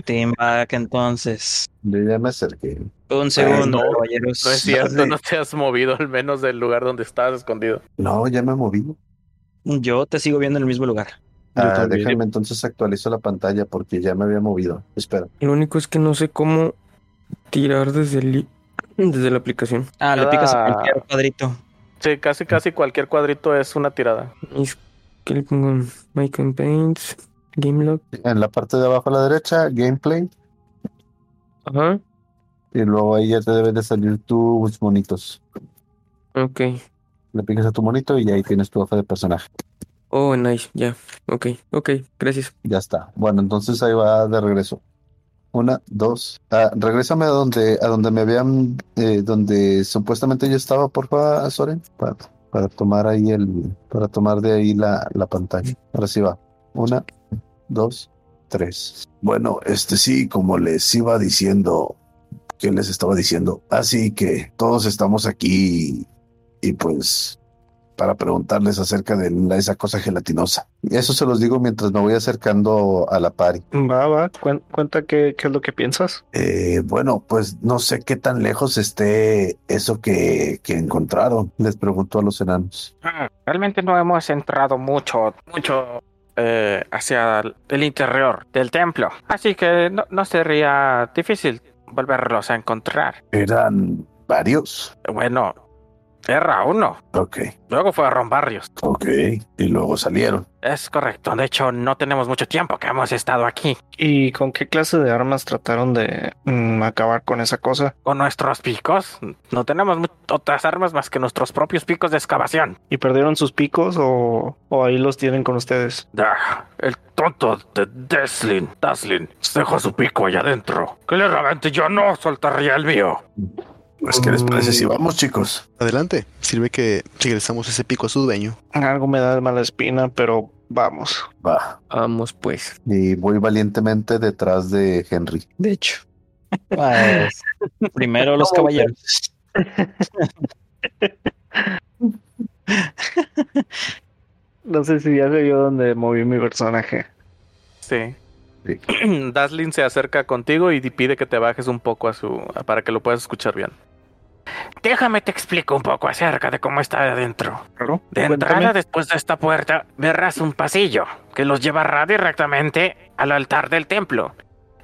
Team back entonces. Yo ya me acerqué. Un segundo, no, caballeros. No es cierto, no te has movido al menos del lugar donde estabas escondido. No, ya me moví. Yo te sigo viendo en el mismo lugar. Ah, déjame entonces actualizo la pantalla porque ya me había movido. Espera. Lo único es que no sé cómo tirar desde, el desde la aplicación. Ah, le picas a cualquier cuadrito. Sí, casi casi cualquier cuadrito es una tirada. Es que le pongo My Campaigns, Game Log. En la parte de abajo a la derecha, gameplay. Ajá. Y luego ahí ya te deben de salir tus monitos. Ok. Le picas a tu monito y ahí tienes tu hoja de personaje. Oh, nice. Ya. Ok. Ok. Gracias. Ya está. Bueno, entonces ahí va de regreso. Una, dos. Ah, regrésame a donde, a donde me habían, eh, donde supuestamente yo estaba, por favor, Soren, para, para tomar ahí el, para tomar de ahí la, la pantalla. Ahora sí va. Una, dos, tres. Bueno, este sí, como les iba diciendo, que les estaba diciendo. Así que todos estamos aquí y pues para preguntarles acerca de la- esa cosa gelatinosa. Y eso se los digo mientras me voy acercando a la pari. Va, va, cuen- cuenta qué, qué es lo que piensas. Eh, bueno, pues no sé qué tan lejos esté eso que, que encontraron. Les pregunto a los enanos. Ah, Realmente no hemos entrado mucho, mucho eh, hacia el- interior del templo. Así que no, no sería difícil volverlos a encontrar. Eran varios. Bueno, era uno. Ok, Luego fueron varios. ok. Y luego salieron. Es correcto. De hecho, no tenemos mucho tiempo que hemos estado aquí. ¿Y con qué clase de armas trataron de mm, acabar con esa cosa? Con nuestros picos. No tenemos otras armas más que nuestros propios picos de excavación. ¿Y perdieron sus picos o, o ahí los tienen con ustedes? Ah, el tonto de Deslin, Daslin, dejó su pico allá adentro. Claramente yo no soltaría el mío. Pues, ¿qué les parece si vamos, chicos? Adelante. Sirve que regresamos ese pico a su dueño. Algo me da mala espina, pero vamos. Va. Vamos pues. Y voy valientemente detrás de Henry. De hecho. Pues, primero los caballeros. No sé si ya se vio donde moví mi personaje. Sí. Sí. *clears throat* Daslin se acerca contigo y pide que te bajes un poco a su para que lo puedas escuchar bien. Déjame te explico un poco acerca de cómo está adentro. Claro. De Cuéntame. entrada, después de esta puerta, verás un pasillo que los llevará directamente al altar del templo.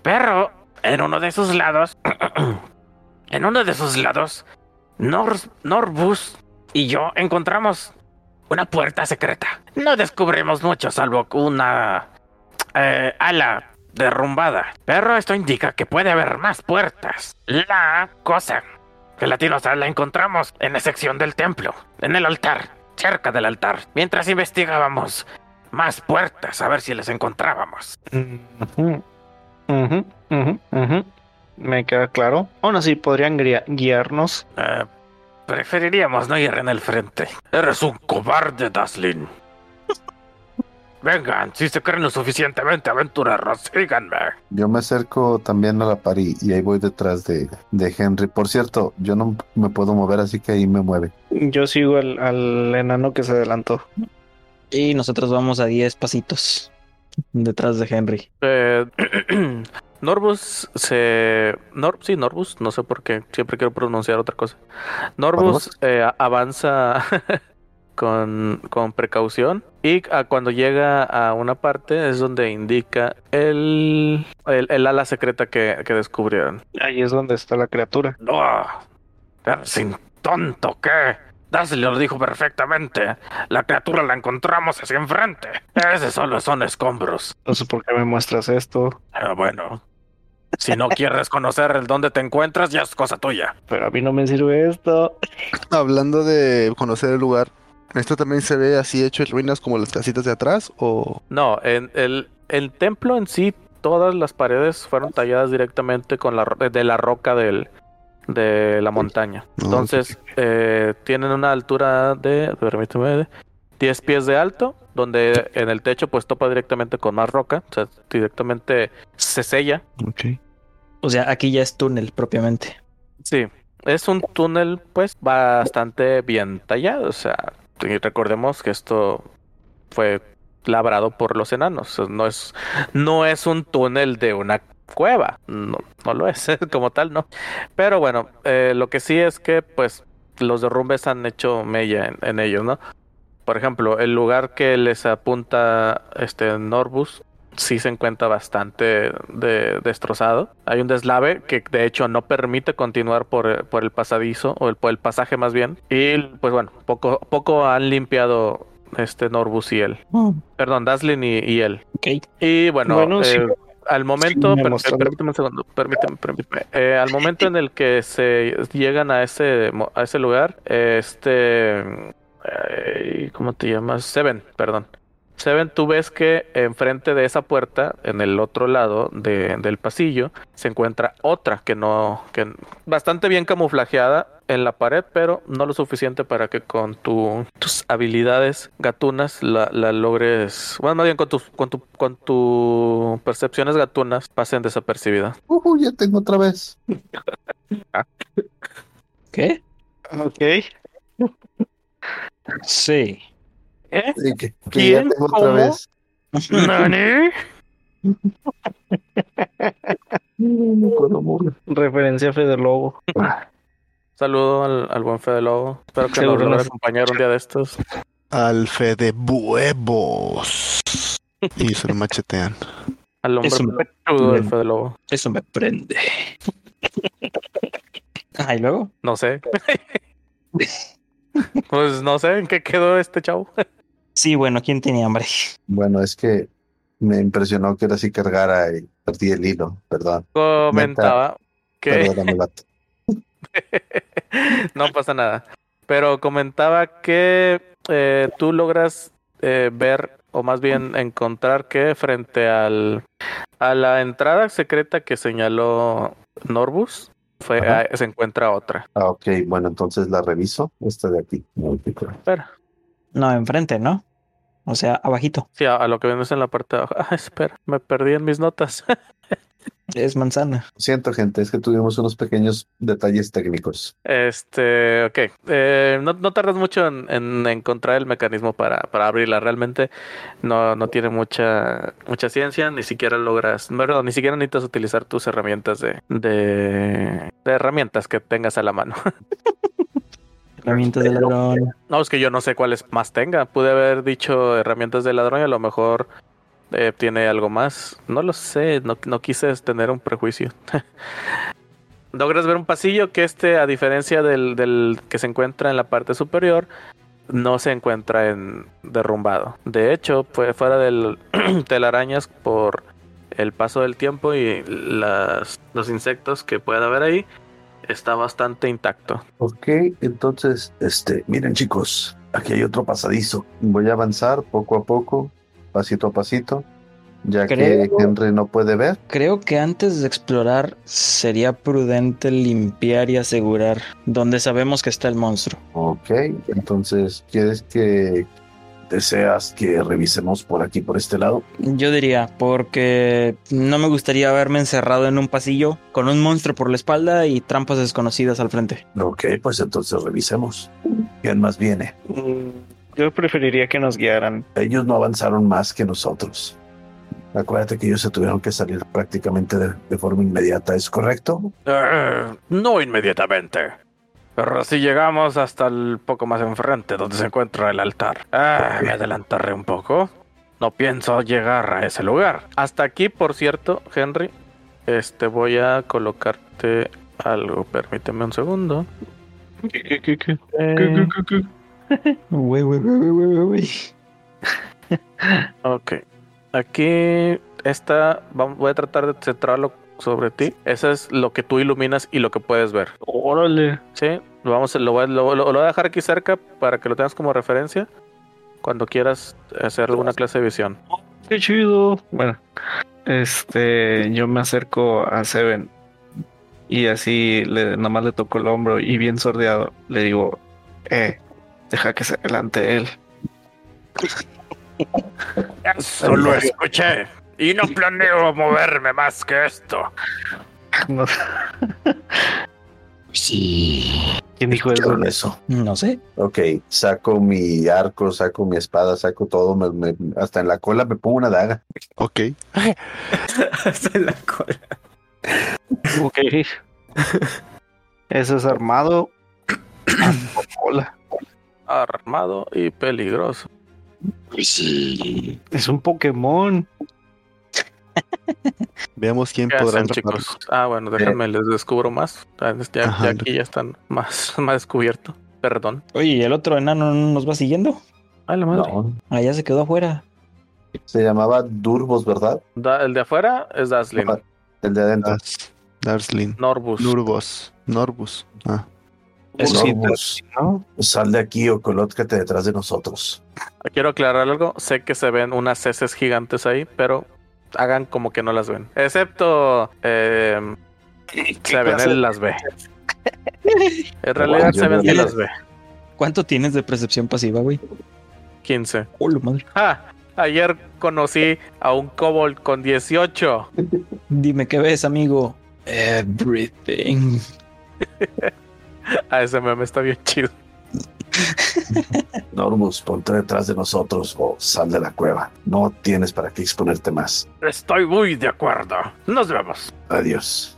Pero en uno de sus lados, *clears throat* en uno de sus lados, Nor- Norbus y yo encontramos una puerta secreta. No descubrimos mucho, salvo una eh, ala derrumbada. Pero esto indica que puede haber más puertas. La cosa gelatinosa la encontramos en la sección del templo, en el altar, cerca del altar, mientras investigábamos más puertas a ver si las encontrábamos. Me queda claro. Aún así, podrían guia- guiarnos. Eh, preferiríamos no ir en el frente. Eres un cobarde, Daslin. Vengan, si se creen lo suficientemente aventureros, síganme. Yo me acerco también a la pari y ahí voy detrás de, de Henry. Por cierto, yo no me puedo mover, así que ahí me mueve. Yo sigo al, al enano que se adelantó. Y nosotros vamos a 10 pasitos detrás de Henry. Eh, *clears throat* Norbus se. Nor, sí, Norbus, no sé por qué, siempre quiero pronunciar otra cosa. Norbus eh, avanza *laughs* con, con precaución y a- cuando llega a una parte es donde indica el, el, el ala secreta que, que descubrieron. Ahí es donde está la criatura. No, sin tonto, ¿qué? Daslin lo dijo perfectamente. La criatura la encontramos hacia enfrente. Ese solo son escombros. Entonces, ¿por qué me muestras esto? Pero bueno, si no quieres conocer el dónde te encuentras, ya es cosa tuya. Pero a mí no me sirve esto. Hablando de conocer el lugar, ¿esto también se ve así hecho en ruinas como las casitas de atrás? ¿O No, en el, el templo en sí, todas las paredes fueron talladas directamente con la, de la roca del, de la montaña. No, Entonces, eh, tienen una altura de, permíteme, de 10 pies de alto, donde en el techo pues topa directamente con más roca, o sea, directamente se sella. Ok. O sea, aquí ya es túnel propiamente. Sí, es un túnel pues bastante bien tallado, o sea, y recordemos que esto fue labrado por los enanos, no es no es un túnel de una cueva, no, no lo es *laughs* como tal, no. Pero bueno, eh, lo que sí es que pues los derrumbes han hecho mella en, en ellos, ¿no? Por ejemplo, el lugar que les apunta este Norbus sí se encuentra bastante de- destrozado. Hay un deslave que de hecho no permite continuar por, por el pasadizo o el, por el pasaje más bien. Y pues bueno, poco, poco han limpiado este Norbus y él. Perdón, Daslin y, y él. Y bueno, Bueno, sí. eh, al momento, per- permíteme un segundo, permíteme, permíteme. Eh, al momento en el que se llegan a ese a ese lugar, este, eh, ¿cómo te llamas? Seven, perdón. Seven, tú ves que enfrente de esa puerta, en el otro lado de- del pasillo, se encuentra otra que no, que bastante bien camuflajeada, en la pared, pero no lo suficiente para que con tu, tus habilidades gatunas la, la logres, bueno, más bien con tu, con tu, con tu percepciones gatunas pasen desapercibidas. Ujú, ya tengo otra vez. *laughs* ¿Qué? Ok. Sí. ¿Eh? Sí, que, que ¿Quién? tengo otra ¿Cómo? vez. ¿Nani? Referencia a Fede Lobo. Saludo al, al buen Fede Lobo. Espero que Seguro nos logre nos- acompañar un día de estos. Al fe de huevos. Y se lo machetean. Al hombre Es un- pechudo del Fede Lobo. Eso me prende. *laughs* Ah, y luego. No sé. *laughs* *laughs* pues no sé en qué quedó este chavo. Sí, bueno, ¿quién tenía hambre? Bueno, es que me impresionó que ahora sí cargara y perdí el hilo. Perdón. Comentaba que Perdóname, *laughs* vato. no pasa nada. Pero comentaba que eh, tú logras eh, ver, o más bien encontrar que frente al a la entrada secreta que señaló Norbus, fue, se encuentra otra. Ah, ok, bueno, entonces la reviso. Esta de aquí. Espera. No, enfrente, ¿no? O sea, abajito. Sí, a, a lo que vienes en la parte de abajo. *laughs* Ah, espera, me perdí en mis notas. *laughs* Es manzana. Lo siento, gente, es que tuvimos unos pequeños detalles técnicos. Este, ok. Eh, no, no tardas mucho en, en encontrar el mecanismo para, para abrirla. Realmente no, no tiene mucha, mucha ciencia, ni siquiera logras, perdón, ni siquiera necesitas utilizar tus herramientas de, de, de herramientas que tengas a la mano. *laughs* Herramientas de ladrón. No, es que yo no sé cuáles más tenga. Pude haber dicho herramientas de ladrón y a lo mejor eh, tiene algo más. No lo sé, no, no quise tener un prejuicio. *laughs* Logras ver un pasillo que este, a diferencia del, del que se encuentra en la parte superior, no se encuentra en derrumbado. De hecho, fue fuera del *clears throat* telarañas por el paso del tiempo y las, los insectos que pueda haber ahí, está bastante intacto. Ok, entonces, este, miren chicos, aquí hay otro pasadizo. Voy a avanzar poco a poco, pasito a pasito, ya que Henry no puede ver. Creo que antes de explorar sería prudente limpiar y asegurar dónde sabemos que está el monstruo. Ok, entonces, ¿quieres que deseas que revisemos por aquí, por este lado? Yo diría, porque no me gustaría haberme encerrado en un pasillo con un monstruo por la espalda y trampas desconocidas al frente. Ok, pues entonces revisemos. ¿Quién más viene? Mm, Yo preferiría que nos guiaran. Ellos no avanzaron más que nosotros. Acuérdate que ellos se tuvieron que salir prácticamente de, de forma inmediata, ¿es correcto? Eh, no inmediatamente. Pero si llegamos hasta el poco más enfrente donde se encuentra el altar. Ah, me adelantaré un poco. No pienso llegar a ese lugar. Hasta aquí, por cierto, Henry, este voy a colocarte algo. Permíteme un segundo. Eh, güey, güey, güey, güey, güey. *laughs* ok. Aquí está. vam- Voy a tratar de centrarlo sobre ti. Eso es lo que tú iluminas y lo que puedes ver. Órale. Sí, lo vamos a- lo, voy a- lo- lo- lo voy a dejar aquí cerca para que lo tengas como referencia cuando quieras hacer alguna clase de visión. Qué chido. Bueno, este, yo me acerco a Seven y así le, nomás le toco el hombro y bien sordeado le digo, eh, deja que se adelante él. Solo escuché. Y no planeo moverme más que esto. No- ¿Quién dijo eso? No sé. Ok, saco mi arco, saco mi espada, saco todo, me- me- hasta en la cola me pongo una daga. Ok. *laughs* Hasta la cola. Ok. *laughs* Eso es armado. hasta Hola. Armado y peligroso. Es un Pokémon. *laughs* Veamos quién ¿Qué podrá hacen, chicos? Ah, bueno, déjenme les descubro más. Ah, Ya, aquí ya están más, *laughs* más descubierto. Perdón. Oye, ¿y el otro enano no nos va siguiendo? Ay, la madre. No, Allá se quedó afuera. se llamaba Durbos, ¿verdad? Da- el de afuera es Daslin. No, El de adentro. Das- Darslin. Norbus. Nurbos. Norbus. Ah. Eso sí, ¿no? sal de aquí o colócate detrás de nosotros. Quiero aclarar algo. Sé que se ven unas heces gigantes ahí, pero hagan como que no las ven. Excepto eh, Seven, clase él las ve. *laughs* En realidad se ven vi. las ve. ¿Cuánto tienes de percepción pasiva, güey? 15. Oh, madre. Ah, ayer conocí a un kobold con 18. Dime qué ves, amigo. Everything. *laughs* *laughs* Ah, ese meme está bien chido. *laughs* Normus, ponte detrás de nosotros o sal de la cueva. No tienes para qué exponerte más. Estoy muy de acuerdo. Nos vemos. Adiós.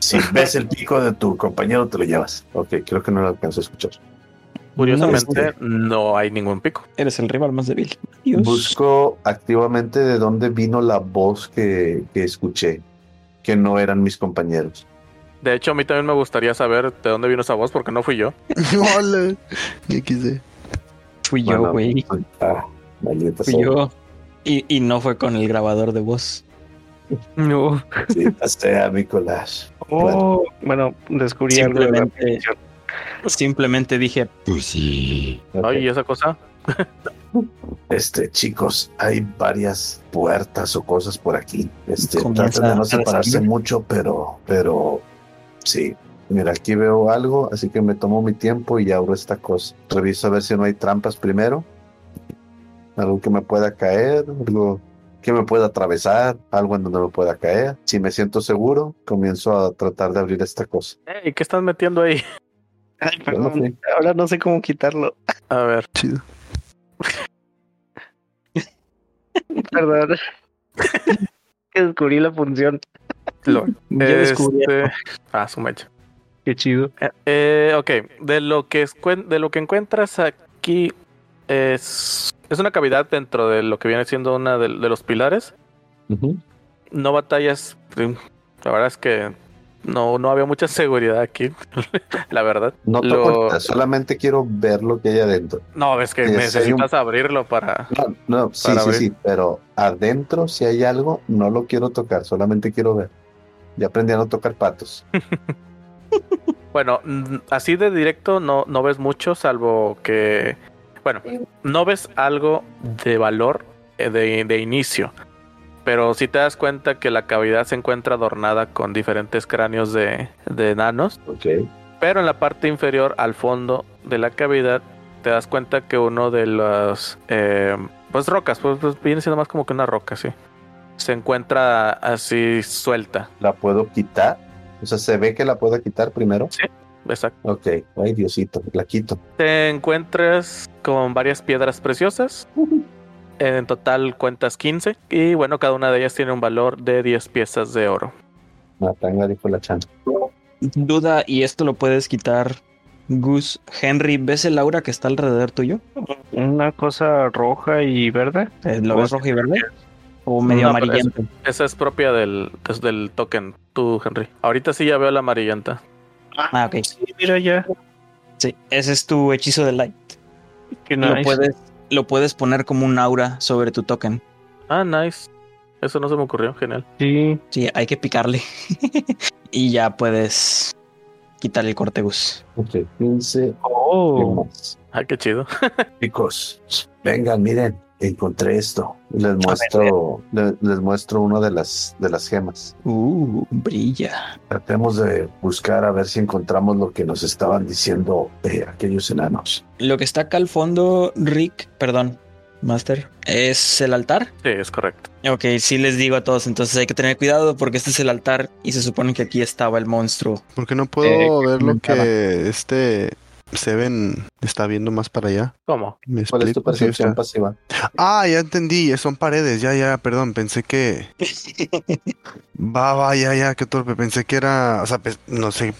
Si ves el pico de tu compañero, te lo llevas. Ok, creo que no lo alcanzo a escuchar. Curiosamente, no hay ningún pico. Eres el rival más débil. Busco activamente de dónde vino la voz que, que escuché, que no eran mis compañeros. De hecho, a mí también me gustaría saber de dónde vino esa voz, porque no fui yo. *laughs* Hola. ¿Qué quise? Fui yo, güey. Ah, maldita Fui yo. Y, y no fue con el grabador de voz. No. Maldita sea, Nicolás. Oh, bueno, descubrí algo de la Simplemente, predicción. simplemente dije, pues sí. Ay, ¿y esa cosa? *laughs* Este, chicos, hay varias puertas o cosas por aquí. Este, traten de no separarse mucho, pero, pero sí. Mira, aquí veo algo, así que me tomo mi tiempo y abro esta cosa. Reviso a ver si no hay trampas primero. Algo que me pueda caer, algo que me pueda atravesar, algo en donde me pueda caer. Si me siento seguro, comienzo a tratar de abrir esta cosa. Ey, ¿qué estás metiendo ahí? Ay, no perdón. Ahora no sé cómo quitarlo. A ver. Chido. *laughs* Perdón. *laughs* descubrí la función. Lo, Yo descubrí este- Ah, su mecha. Qué chido. Eh, eh, ok, de lo que es de lo que encuentras aquí es es una cavidad dentro de lo que viene siendo una de, de los pilares. No batallas. eh, La verdad es que no, no había mucha seguridad aquí. *laughs* la verdad. No toco Lo- nada, solamente quiero ver lo que hay adentro. No, es que necesitas abrirlo para. No, no, sí, Para sí, abrir. sí, pero adentro si hay algo, no lo quiero tocar, solamente quiero ver. Ya aprendí a no tocar patos. *laughs* Bueno, mm, así de directo no, no ves mucho, salvo que. Bueno, no ves algo de valor eh, de, de inicio. Pero si te das cuenta que la cavidad se encuentra adornada con diferentes cráneos de, de enanos. Ok. Pero en la parte inferior, al fondo de la cavidad, te das cuenta que uno de las. eh, pues rocas, pues, pues viene siendo más como que una roca, sí. Se encuentra así suelta. ¿La puedo quitar? O sea, ¿se ve que la puedo quitar primero? Exacto. Ok. Ay, Diosito, la quito. Te encuentras con varias piedras preciosas. En total cuentas 15. Y bueno, cada una de ellas tiene un valor de 10 piezas de oro. Matanga dijo la chan. Duda, y esto lo puedes quitar, Gus. Henry, ¿ves el aura que está alrededor tuyo? Una cosa roja y verde. Eh, ¿Lo ves rojo y verde? ¿O medio No, amarillento? Esa es propia del, es del token, tú, Henry. Ahorita sí ya veo la amarillenta. Ah, ok. Sí, mira ya. Sí, ese es tu hechizo de light. Qué Lo, nice. puedes, lo puedes poner como un aura sobre tu token. Ah, nice. Eso no se me ocurrió, genial. Sí. Sí, hay que picarle. *laughs* y ya puedes quitar el corte, Gus. Ok, 15. ¿Qué Oh. Ah, qué chido. *laughs* Chicos, vengan, miren, encontré esto. Les muestro, le- les, muestro una de las de las gemas. Uh, brilla. Tratemos de buscar a ver si encontramos lo que nos estaban diciendo eh, aquellos enanos. Lo que está acá al fondo, Rick, perdón, Master, es el altar. Sí, es correcto. Ok, sí les digo a todos, entonces hay que tener cuidado porque este es el altar y se supone que aquí estaba el monstruo. Porque no puedo Eh, ver lo que este Seven está viendo más para allá. ¿Cómo? ¿Me ¿Cuál es tu explico? Sí, o percepción sea- pasiva? Ah, ya entendí, son paredes, ya, ya, perdón, pensé que... *laughs* Va, va, ya, ya, qué torpe, pensé que era, o sea, pues, no sé,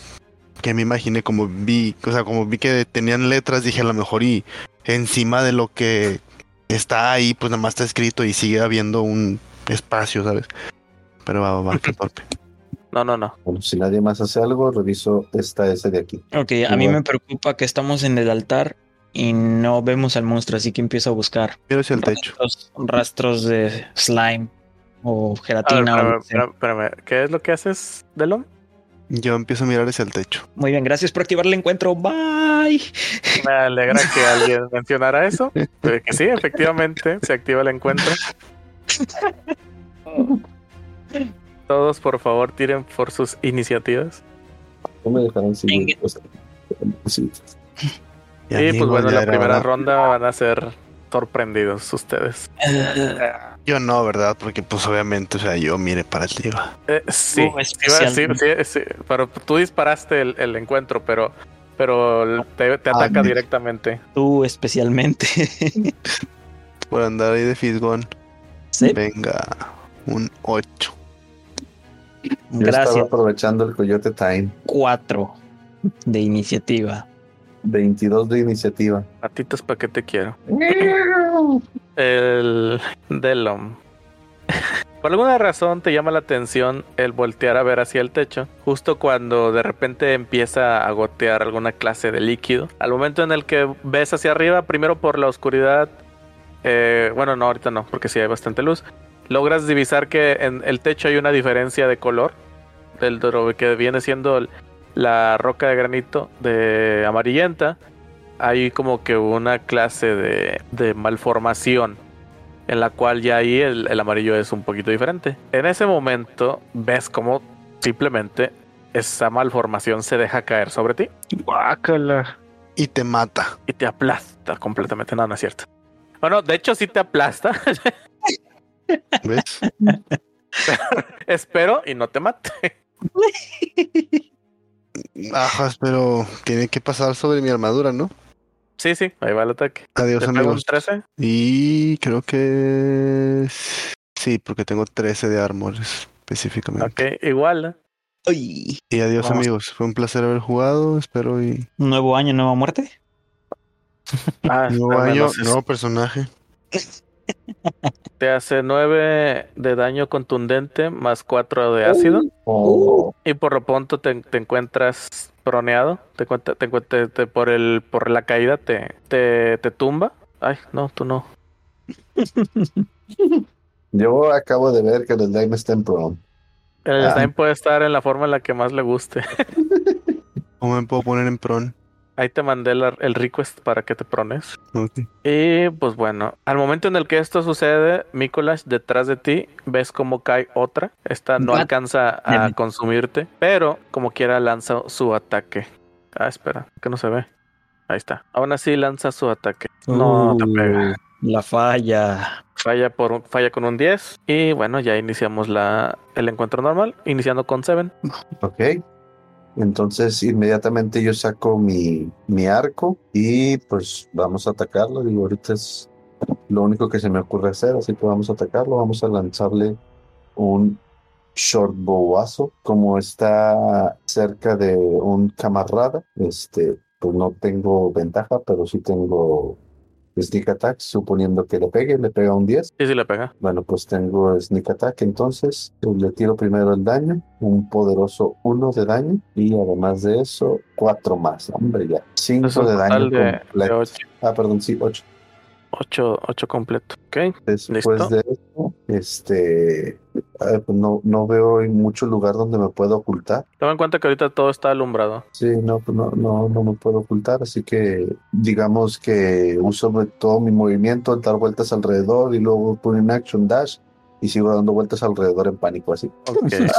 que me imaginé como vi, o sea, como vi que tenían letras, dije a lo mejor y encima de lo que está ahí, pues nada más está escrito y sigue habiendo un espacio, ¿sabes? Pero va, va, va, qué torpe. *laughs* No, no, no. Bueno, si nadie más hace algo, reviso esta S de aquí. Ok, a mí me preocupa que estamos en el altar y no vemos al monstruo, así que empiezo a buscar Mira hacia el techo. rastros, rastros de slime o ver, gelatina. o espérame, espérame. ¿Qué es lo que haces, Delon? Yo empiezo a mirar hacia el techo. Muy bien, gracias por activar el encuentro. Bye. Me alegra que *laughs* alguien mencionara eso. Que sí, efectivamente, se activa el encuentro. *laughs* Todos, por favor, tiren por sus iniciativas. No me dejarán seguir. Venga. o sea, sí. Pues bueno, la era primera ronda van a ser sorprendidos ustedes. *laughs* Yo no, ¿verdad? Porque pues obviamente, o sea, yo mire para arriba. Eh, sí, Uh, sí, sí, especialmente. sí, sí, pero tú disparaste el, el encuentro, pero, pero te, te Ah, ataca directamente. Tú especialmente. *laughs* Por andar ahí de fisgón. sí, Venga, un 8. Yo estaba gracias. aprovechando el Coyote Time. Cuatro de iniciativa. 22 de iniciativa. Patitas, ¿para qué te quiero? *laughs* El Delom. Por alguna razón te llama la atención el voltear a ver hacia el techo, justo cuando de repente empieza a gotear alguna clase de líquido. Al momento en el que ves hacia arriba, primero por la oscuridad, eh, bueno, no, ahorita no, porque sí hay bastante luz, logras divisar que en el techo hay una diferencia de color, del que viene siendo el- la roca de granito de amarillenta, hay como que una clase de, de malformación en la cual ya ahí el, el amarillo es un poquito diferente. En ese momento ves como simplemente esa malformación se deja caer sobre ti Guácala. Y te mata. y te aplasta completamente. No, no es cierto. Bueno, de hecho sí te aplasta. *laughs* ¿Ves? *laughs* Espero y no te mate. Ajas, pero tiene que pasar sobre mi armadura, ¿no? Sí, sí, ahí va el ataque. Adiós, ¿Te pego un amigos. 13? Y creo que sí, porque tengo 13 de armor específicamente. Ok, igual. ¿eh? Y adiós, Vamos. amigos. Fue un placer haber jugado. Espero y nuevo año, nueva muerte. Ah, nuevo año, menos nuevo personaje. *laughs* Te hace 9 de daño contundente más 4 de ácido. Oh, Y por lo pronto te, te encuentras proneado. Te, te, encuentra- te- por el por la caída te, te, te tumba. Ay, no, tú no. *laughs* Yo acabo de ver que el slime está en prom. El Ah. slime puede estar en la forma en la que más le guste. *laughs* ¿Cómo me puedo poner en? Ahí te mandé la- el request para que te prones. Ok. Y pues bueno, al momento en el que esto sucede, Mikolash, detrás de ti, ves cómo cae otra. Esta no What? alcanza a consumirte, pero como quiera lanza su ataque. Ah, espera, que no se ve. Ahí está. Aún así lanza su ataque. No te Uh, pega. La falla. Falla por un- falla con un 10 y bueno, ya iniciamos la el encuentro normal, iniciando con 7. Ok. Entonces inmediatamente yo saco mi, mi arco y pues vamos a atacarlo. Digo, ahorita es lo único que se me ocurre hacer, así que vamos a atacarlo. Vamos a lanzarle un short bowazo. Como está cerca de un camarada, este, pues no tengo ventaja, pero sí tengo sneak attack, suponiendo que le pegue, le pega un 10. Sí, sí le pega. Bueno, pues tengo Sneak Attack, entonces pues, le tiro primero el daño, un poderoso 1 de daño y además de eso, 4 más. Hombre, ya. 5 Es un de daño de, completo. 8, Ah, perdón, sí, 8. 8, completo. Ok. Después ¿Listo? de eso, este, pues, no, no veo en mucho lugar donde me pueda ocultar. Toma en cuenta que ahorita todo está alumbrado. Sí, no, pues no, no, no me puedo ocultar, así que digamos que uso todo mi movimiento, dar vueltas alrededor y luego poner en action dash y sigo dando vueltas alrededor en pánico así. *laughs* Entonces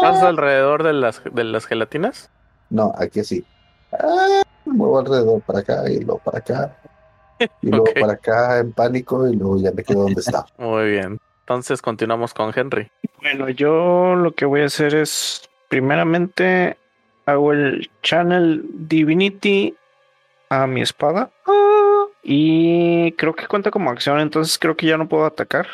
pasas alrededor de las, de las gelatinas. No, aquí así. Ah, me muevo alrededor para acá y luego para acá. Y luego para acá en pánico y luego ya me quedo donde estaba. *laughs* Muy bien. Entonces continuamos con Henry. Bueno, yo lo que voy a hacer es, primeramente, hago el Channel Divinity a mi espada. Ah, Y creo que cuenta como acción, entonces creo que ya no puedo atacar.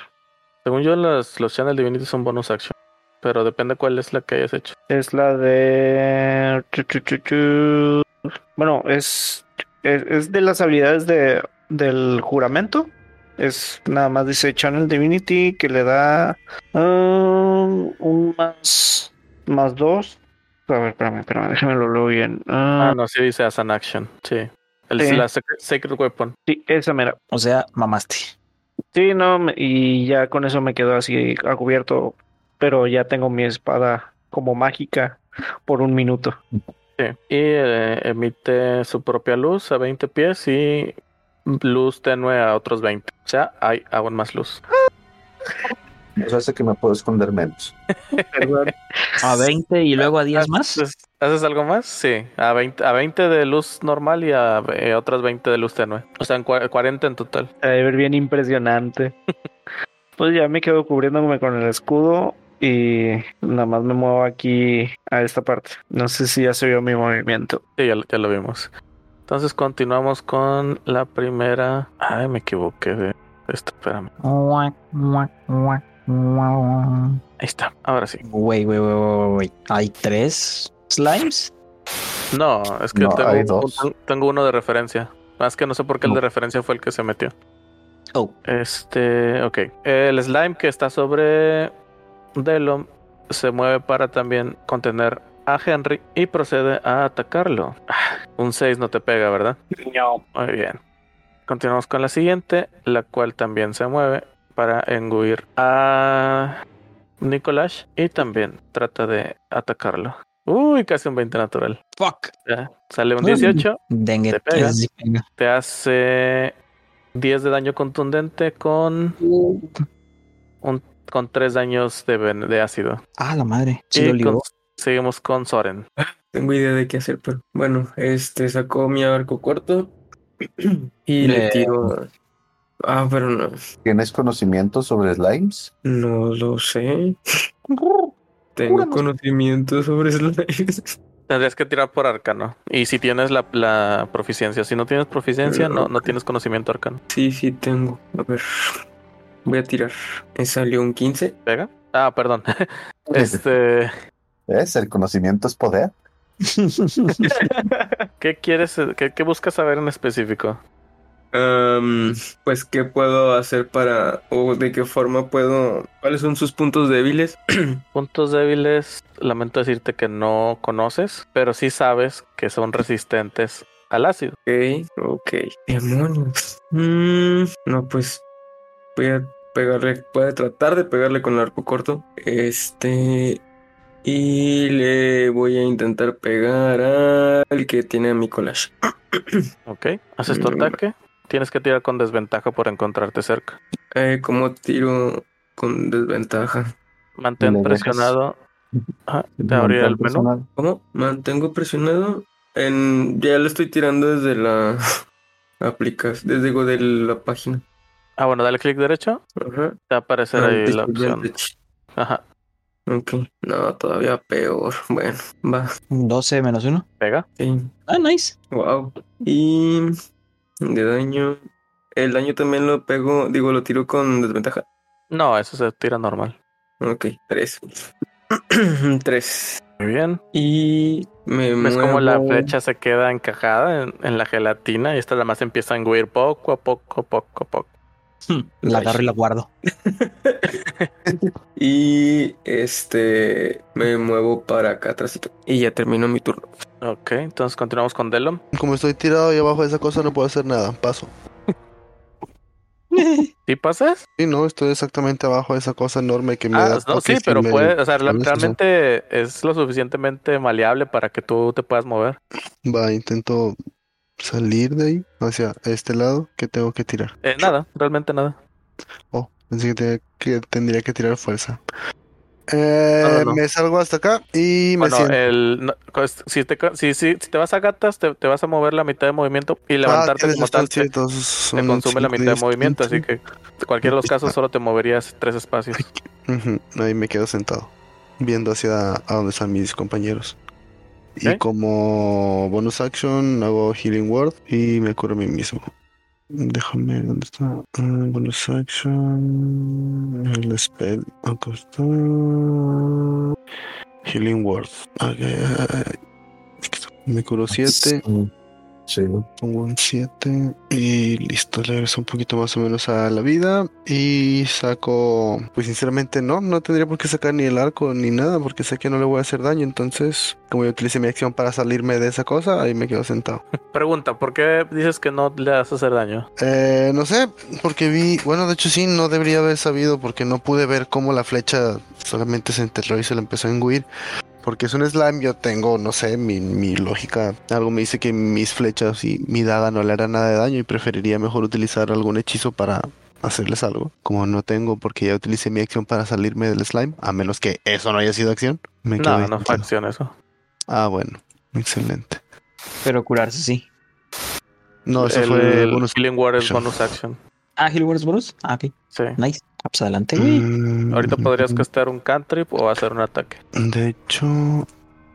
Según yo, los, los Channel Divinity son bonus action. Pero depende cuál es la que hayas hecho. Es la de... Bueno, es, es, es de las habilidades de, del juramento. Es nada más dice Channel Divinity que le da um, un más, más dos. A ver, espérame, espérame, déjame lo leo bien. Ah, Ah, no, sí dice as an action. Sí. El, Sí. La Sacred, Sacred Weapon. sí, esa mera. O sea, mamaste. Sí, no, y ya con eso me quedo así a cubierto. Pero ya tengo mi espada como mágica por un minuto. Sí. Y eh, emite su propia luz a 20 pies y luz tenue a otros 20. O sea, hay aún más luz. *laughs* Eso hace que me puedo esconder menos. *laughs* A 20 y luego a 10 más. ¿Haces algo más? Sí, a 20, a 20 de luz normal y a eh, otras 20 de luz tenue. O sea, en cua- 40 en total. Debe ver bien impresionante. *laughs* pues ya me quedo cubriéndome con el escudo y nada más me muevo aquí a esta parte. No sé si ya se vio mi movimiento. Sí, ya, lo- ya lo vimos. Entonces continuamos con la primera. Ay, me equivoqué de esto, espérame. Ahí está, ahora sí. Wey, wey, wey, wey, wey. ¿Hay tres slimes? No, es que No, tengo, hay un- dos. tengo uno de referencia. Más que no sé por qué el de referencia fue el que se metió. Oh, Este, ok. El slime que está sobre Delom se mueve para también contener a Henry y procede a atacarlo. Ah, Un 6 no te pega, ¿verdad? No. Muy bien. Continuamos con la siguiente, la cual también se mueve para enguir a Nicolás y también trata de atacarlo. Uy, casi un 20 natural. fuck. Ya, Sale un Mm. 18, Dengue. Te pega. te hace 10 de daño contundente con un con 3 daños de, de ácido. Ah, la madre. Sí y lo con- ligó. seguimos con Soren. *laughs* Tengo idea de qué hacer, pero bueno, este sacó mi arco corto *clears throat* y le Eh. tiro. Ah, pero no, ¿Tienes conocimiento sobre slimes? no lo sé. *laughs* Tengo conocimiento sobre slimes. *laughs* Tendrías que tirar por arcano. Y si tienes la, la proficiencia, si no tienes proficiencia, no, no tienes conocimiento arcano. Sí, sí, tengo. A ver, voy a tirar. Me salió un 15. ¿Pega? Ah, perdón. *laughs* Este, ¿Es? El conocimiento es poder. *laughs* ¿qué quieres, qué, qué buscas saber en específico? Am, pues, ¿qué puedo hacer para, o de qué forma puedo, cuáles son sus puntos débiles? *clears throat* Puntos débiles, lamento decirte que no conoces, pero sí sabes que son resistentes al ácido. Ok, ok. Demonios. Mm, no, pues voy a pegarle, voy a tratar de pegarle con el arco corto. Este. Y le voy a intentar pegar al que tiene a mi collage. *clears throat* ¿Ok? Haces tu Mm. ataque. Tienes que tirar con desventaja por encontrarte cerca. Eh, como tiro con desventaja. Mantén presionado. *laughs* Ah, te abrirá el menú. ¿Cómo? Mantengo presionado. En, ya lo estoy tirando desde la *laughs* aplicación, desde go- de la página. Ah, bueno, dale clic derecho. Ajá. Te va a aparecer ahí la opción. Ajá. Ok. No, todavía peor. Bueno, va. 12 menos 1. Pega. Sí. Ah, nice. Wow. Y de daño. El daño también lo pego, digo, lo tiro con desventaja. No, eso se tira normal. Ok, tres. *clears throat* tres. Muy bien. Y me ¿Ves muevo. cómo la flecha se queda encajada en, en la gelatina y esta nada más empieza a enguir poco a poco, poco a poco? La agarro y la guardo. *laughs* Y este me muevo para acá atrásito. Y ya termino mi turno. Ok, entonces continuamos con Delom. Como estoy tirado ahí abajo de esa cosa, no puedo hacer nada. Paso. *laughs* ¿Sí pasas? Sí, no, estoy exactamente abajo de esa cosa enorme que me Ah, da no, sí, pero me- puede, o sea, realmente es lo suficientemente maleable para que tú te puedas mover. Va, intento salir de ahí hacia este lado que tengo que tirar. Eh, nada, realmente nada. Oh, pensé que, tendría que tirar fuerza. Eh, No, no, no. Me salgo hasta acá y me Bueno, siento. el, pues, si, te, si, si, si te vas a gatas, te, te vas a mover la mitad de movimiento y levantarte Ah, como tal te, consume la mitad de movimiento, así que en cualquiera de los casos solo te moverías tres espacios. Ahí me quedo sentado, viendo hacia a donde están mis compañeros. Y como bonus action hago Healing Word y me curo a mí mismo. Déjame, ¿dónde está? Ah, bonus action. El spell. Acá está. Healing Word. Ok, Me curo 7. Sí. Pongo un 7 y listo, le regreso un poquito más o menos a la vida y saco, pues sinceramente no, no tendría por qué sacar ni el arco ni nada porque sé que no le voy a hacer daño, entonces como yo utilicé mi acción para salirme de esa cosa, ahí me quedo sentado. *laughs* Pregunta, ¿por qué dices que no le vas a hacer daño? Eh, no sé, porque vi, bueno, de hecho sí, no debería haber sabido porque no pude ver cómo la flecha solamente se enterró y se la empezó a engullir. Porque es un slime, yo tengo, no sé, mi, mi lógica. Algo me dice que mis flechas y mi daga no le harán nada de daño y preferiría mejor utilizar algún hechizo para hacerles algo. Como no tengo, porque ya utilicé mi acción para salirme del slime, a menos que eso no haya sido acción. Me quedo No, no fue acción eso. Ah, bueno. Excelente. Pero curarse sí. No, eso el fue bonus. Es action. bonus action. Ah, es bonus. Ah, ok. Sí. Nice. Ah, pues adelante, güey. Mm, Ahorita podrías castear un cantrip o hacer un ataque. De hecho,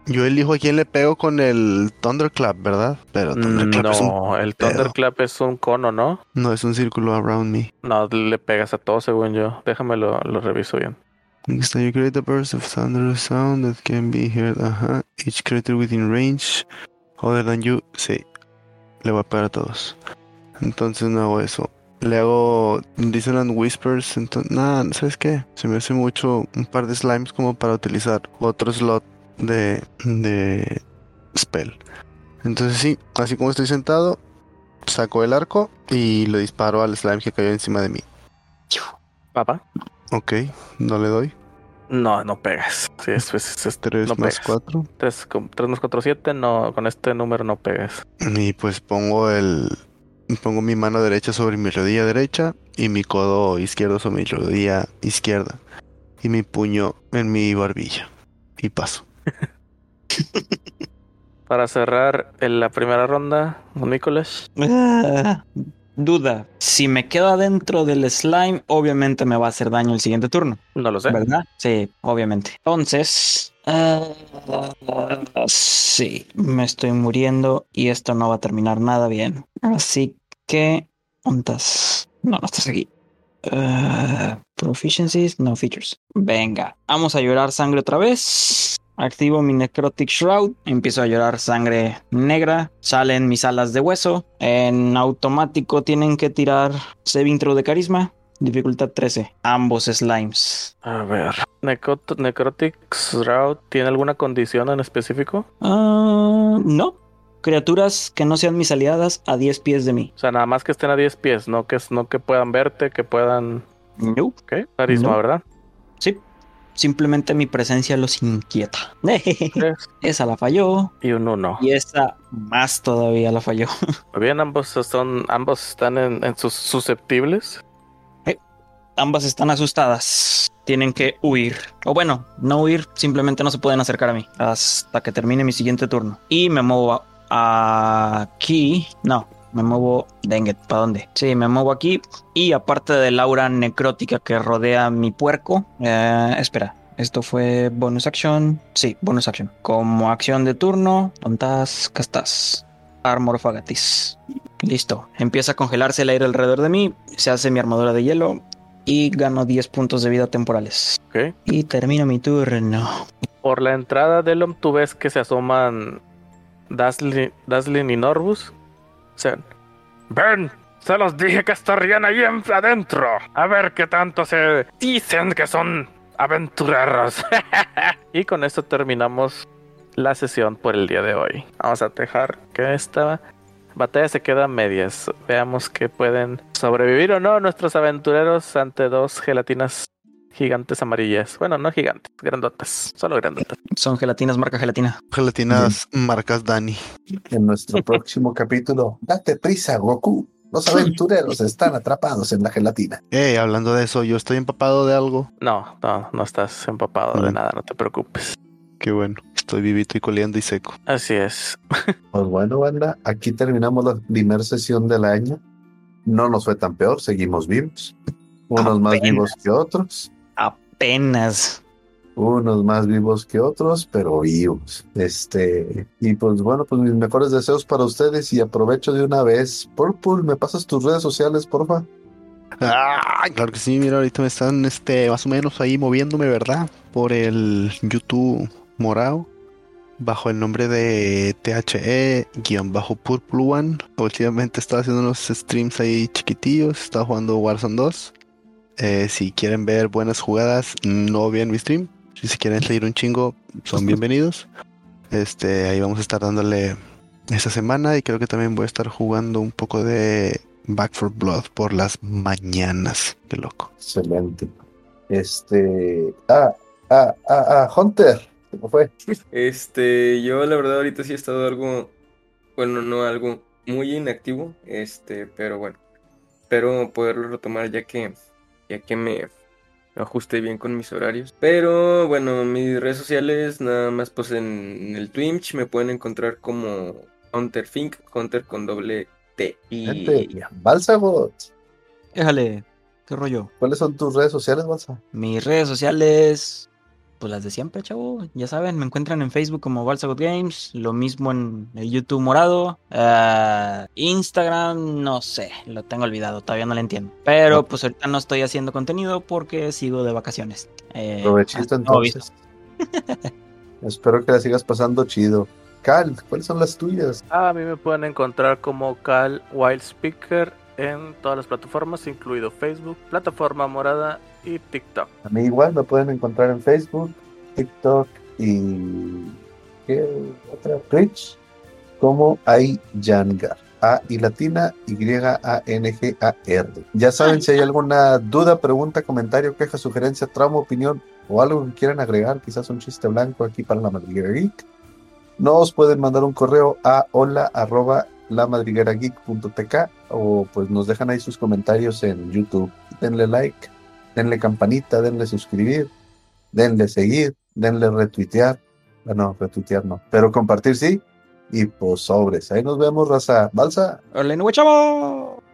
yo elijo a quién le pego con el Thunderclap, ¿verdad? Pero Thunderclap es un- No, el pedo. Thunderclap es un cono, ¿no? no es un círculo around me. No, le pegas a todo según yo. Déjame lo, lo reviso bien. Next time you create a burst of thunder sound that can be heard. Ajá. Each creature within range other than you. Sí. Le voy a pegar a todos. Entonces no hago eso. Le hago Dissonant Whispers. Entonces, nada, ¿sabes qué? Se me hace mucho un par de slimes como para utilizar otro slot de, de spell. Entonces sí, así como estoy sentado, saco el arco y le disparo al slime que cayó encima de mí. Papá. Ok, no le doy. No, no pegas. Sí, es, es, es 3 no más pegas. 4. 3, más 4, 7. No, con este número no pegas. Y pues pongo el. Pongo mi mano derecha sobre mi rodilla derecha y mi codo izquierdo sobre mi rodilla izquierda. Y mi puño en mi barbilla. Y paso. *laughs* Para cerrar en la primera ronda, Nicolás. Ah, duda. Si me quedo adentro del slime, obviamente me va a hacer daño el siguiente turno. No lo sé. ¿Verdad? Sí, obviamente. Entonces, ah, sí, me estoy muriendo y esto no va a terminar nada bien. Así que, ¿ontas? No, no estás aquí. Ah, proficiencies, no features. Venga, vamos a llorar sangre otra vez. Activo mi Necrotic Shroud, empiezo a llorar sangre negra, salen mis alas de hueso. En automático tienen que tirar saving throw de carisma, dificultad 13. Ambos slimes. A ver. Necrot Necrotic Shroud, ¿tiene alguna condición en específico? Ah, no. Criaturas que no sean mis aliadas a 10 pies de mí. O sea, nada más que estén a 10 pies, no que, no que puedan verte, que puedan. No. ¿Qué? Carisma, No. ¿verdad? Simplemente mi presencia los inquieta. *laughs* Esa la falló. y un 1. Y esa más todavía la falló. *laughs* Bien, ambos son, ambos están en, en sus susceptibles. Ambas están asustadas. Tienen que huir. O bueno, no huir, simplemente no se pueden acercar a mí hasta que termine mi siguiente turno. Y me muevo a- aquí. No, me muevo. Dengue, ¿para dónde? Sí, me muevo aquí. Y aparte del aura necrótica que rodea mi puerco. eh, espera. Esto fue bonus action. Sí, bonus action. Como acción de turno, tontas, castas. Armor of Agatis. Listo. Empieza a congelarse el aire alrededor de mí. Se hace mi armadura de hielo. Y gano 10 puntos de vida temporales. Ok. Y termino mi turno. Por la entrada del Om, tú ves que se asoman Daslin, Daslin y Norbus. Ven, se los dije que estarían ahí en- adentro. A ver qué tanto se dicen que son aventureros. *laughs* y con esto terminamos la sesión por el día de hoy. Vamos a dejar que esta batalla se queda a medias. Veamos que pueden sobrevivir o no nuestros aventureros ante dos gelatinas gigantes amarillas. Bueno, no gigantes, grandotas, solo grandotas. Son gelatinas, marca gelatina. Gelatinas marcas Dani. En nuestro próximo *laughs* capítulo, date prisa, Goku. Los aventureros están atrapados en la gelatina. Eh, hablando de eso, yo estoy empapado de algo. No, no, no estás empapado de nada, no te preocupes. Qué bueno. Estoy vivito y coleando y seco. Así es. *laughs* Pues bueno, banda, aquí terminamos la primera sesión del año. No nos fue tan peor, seguimos vivos. Unos más vivos que otros, Apenas. unos más vivos que otros, pero vivos. Este, y pues bueno, pues mis mejores deseos para ustedes y aprovecho de una vez. Purple, ¿me pasas tus redes sociales, porfa? Ah, claro que sí, mira, ahorita me están este, más o menos ahí moviéndome, ¿verdad? Por el YouTube morado, bajo el nombre de THE-Purple One. Últimamente estaba haciendo unos streams ahí chiquitillos, estaba jugando Warzone 2. Eh, si quieren ver buenas jugadas, no vean mi stream. Si se quieren seguir un chingo, son bienvenidos. Este, ahí vamos a estar dándole esta semana y creo que también voy a estar jugando un poco de Back for Blood por las mañanas. Qué loco. Excelente. Este, ah, ah, ah, ah, Hunter, ¿cómo fue? Este, yo la verdad ahorita sí he estado algo, bueno, no algo muy inactivo, este, pero bueno, espero poderlo retomar ya que, ya que me, ajuste bien con mis horarios. Pero bueno, mis redes sociales, nada más pues en, en el Twitch me pueden encontrar como Hunter Fink, Hunter con doble T. Y Balsagot, Déjale, qué rollo. ¿cuáles son tus redes sociales, Balsa? Mis redes sociales, pues las de siempre, chavo. Ya saben, me encuentran en Facebook como Balsagot Games, lo mismo en el YouTube morado. Ah, Instagram, no sé, lo tengo olvidado, todavía no lo entiendo. Pero pues ahorita no estoy haciendo contenido porque sigo de vacaciones. Eh, Provechito visto. entonces. *laughs* Espero que la sigas pasando chido. Cal, ¿cuáles son las tuyas? A mí me pueden encontrar como Cal Wild Speaker en todas las plataformas, incluido Facebook, plataforma morada y TikTok. A mí igual me pueden encontrar en Facebook, TikTok y ¿qué otra? Twitch como Ayangar. A y latina Y A N G A R. Ya saben si hay alguna duda, pregunta, comentario, queja, sugerencia, trauma, opinión o algo que quieran agregar, quizás un chiste blanco aquí para la madriguera geek. Nos pueden mandar un correo a hola lamadriguerageek.tk o pues nos dejan ahí sus comentarios en YouTube. Denle like, denle campanita, denle suscribir, denle seguir, denle retuitear. Bueno, retuitear no, pero compartir sí. Y pues sobres. Ahí nos vemos, raza. Balsa. ¡Órale, no, chavo!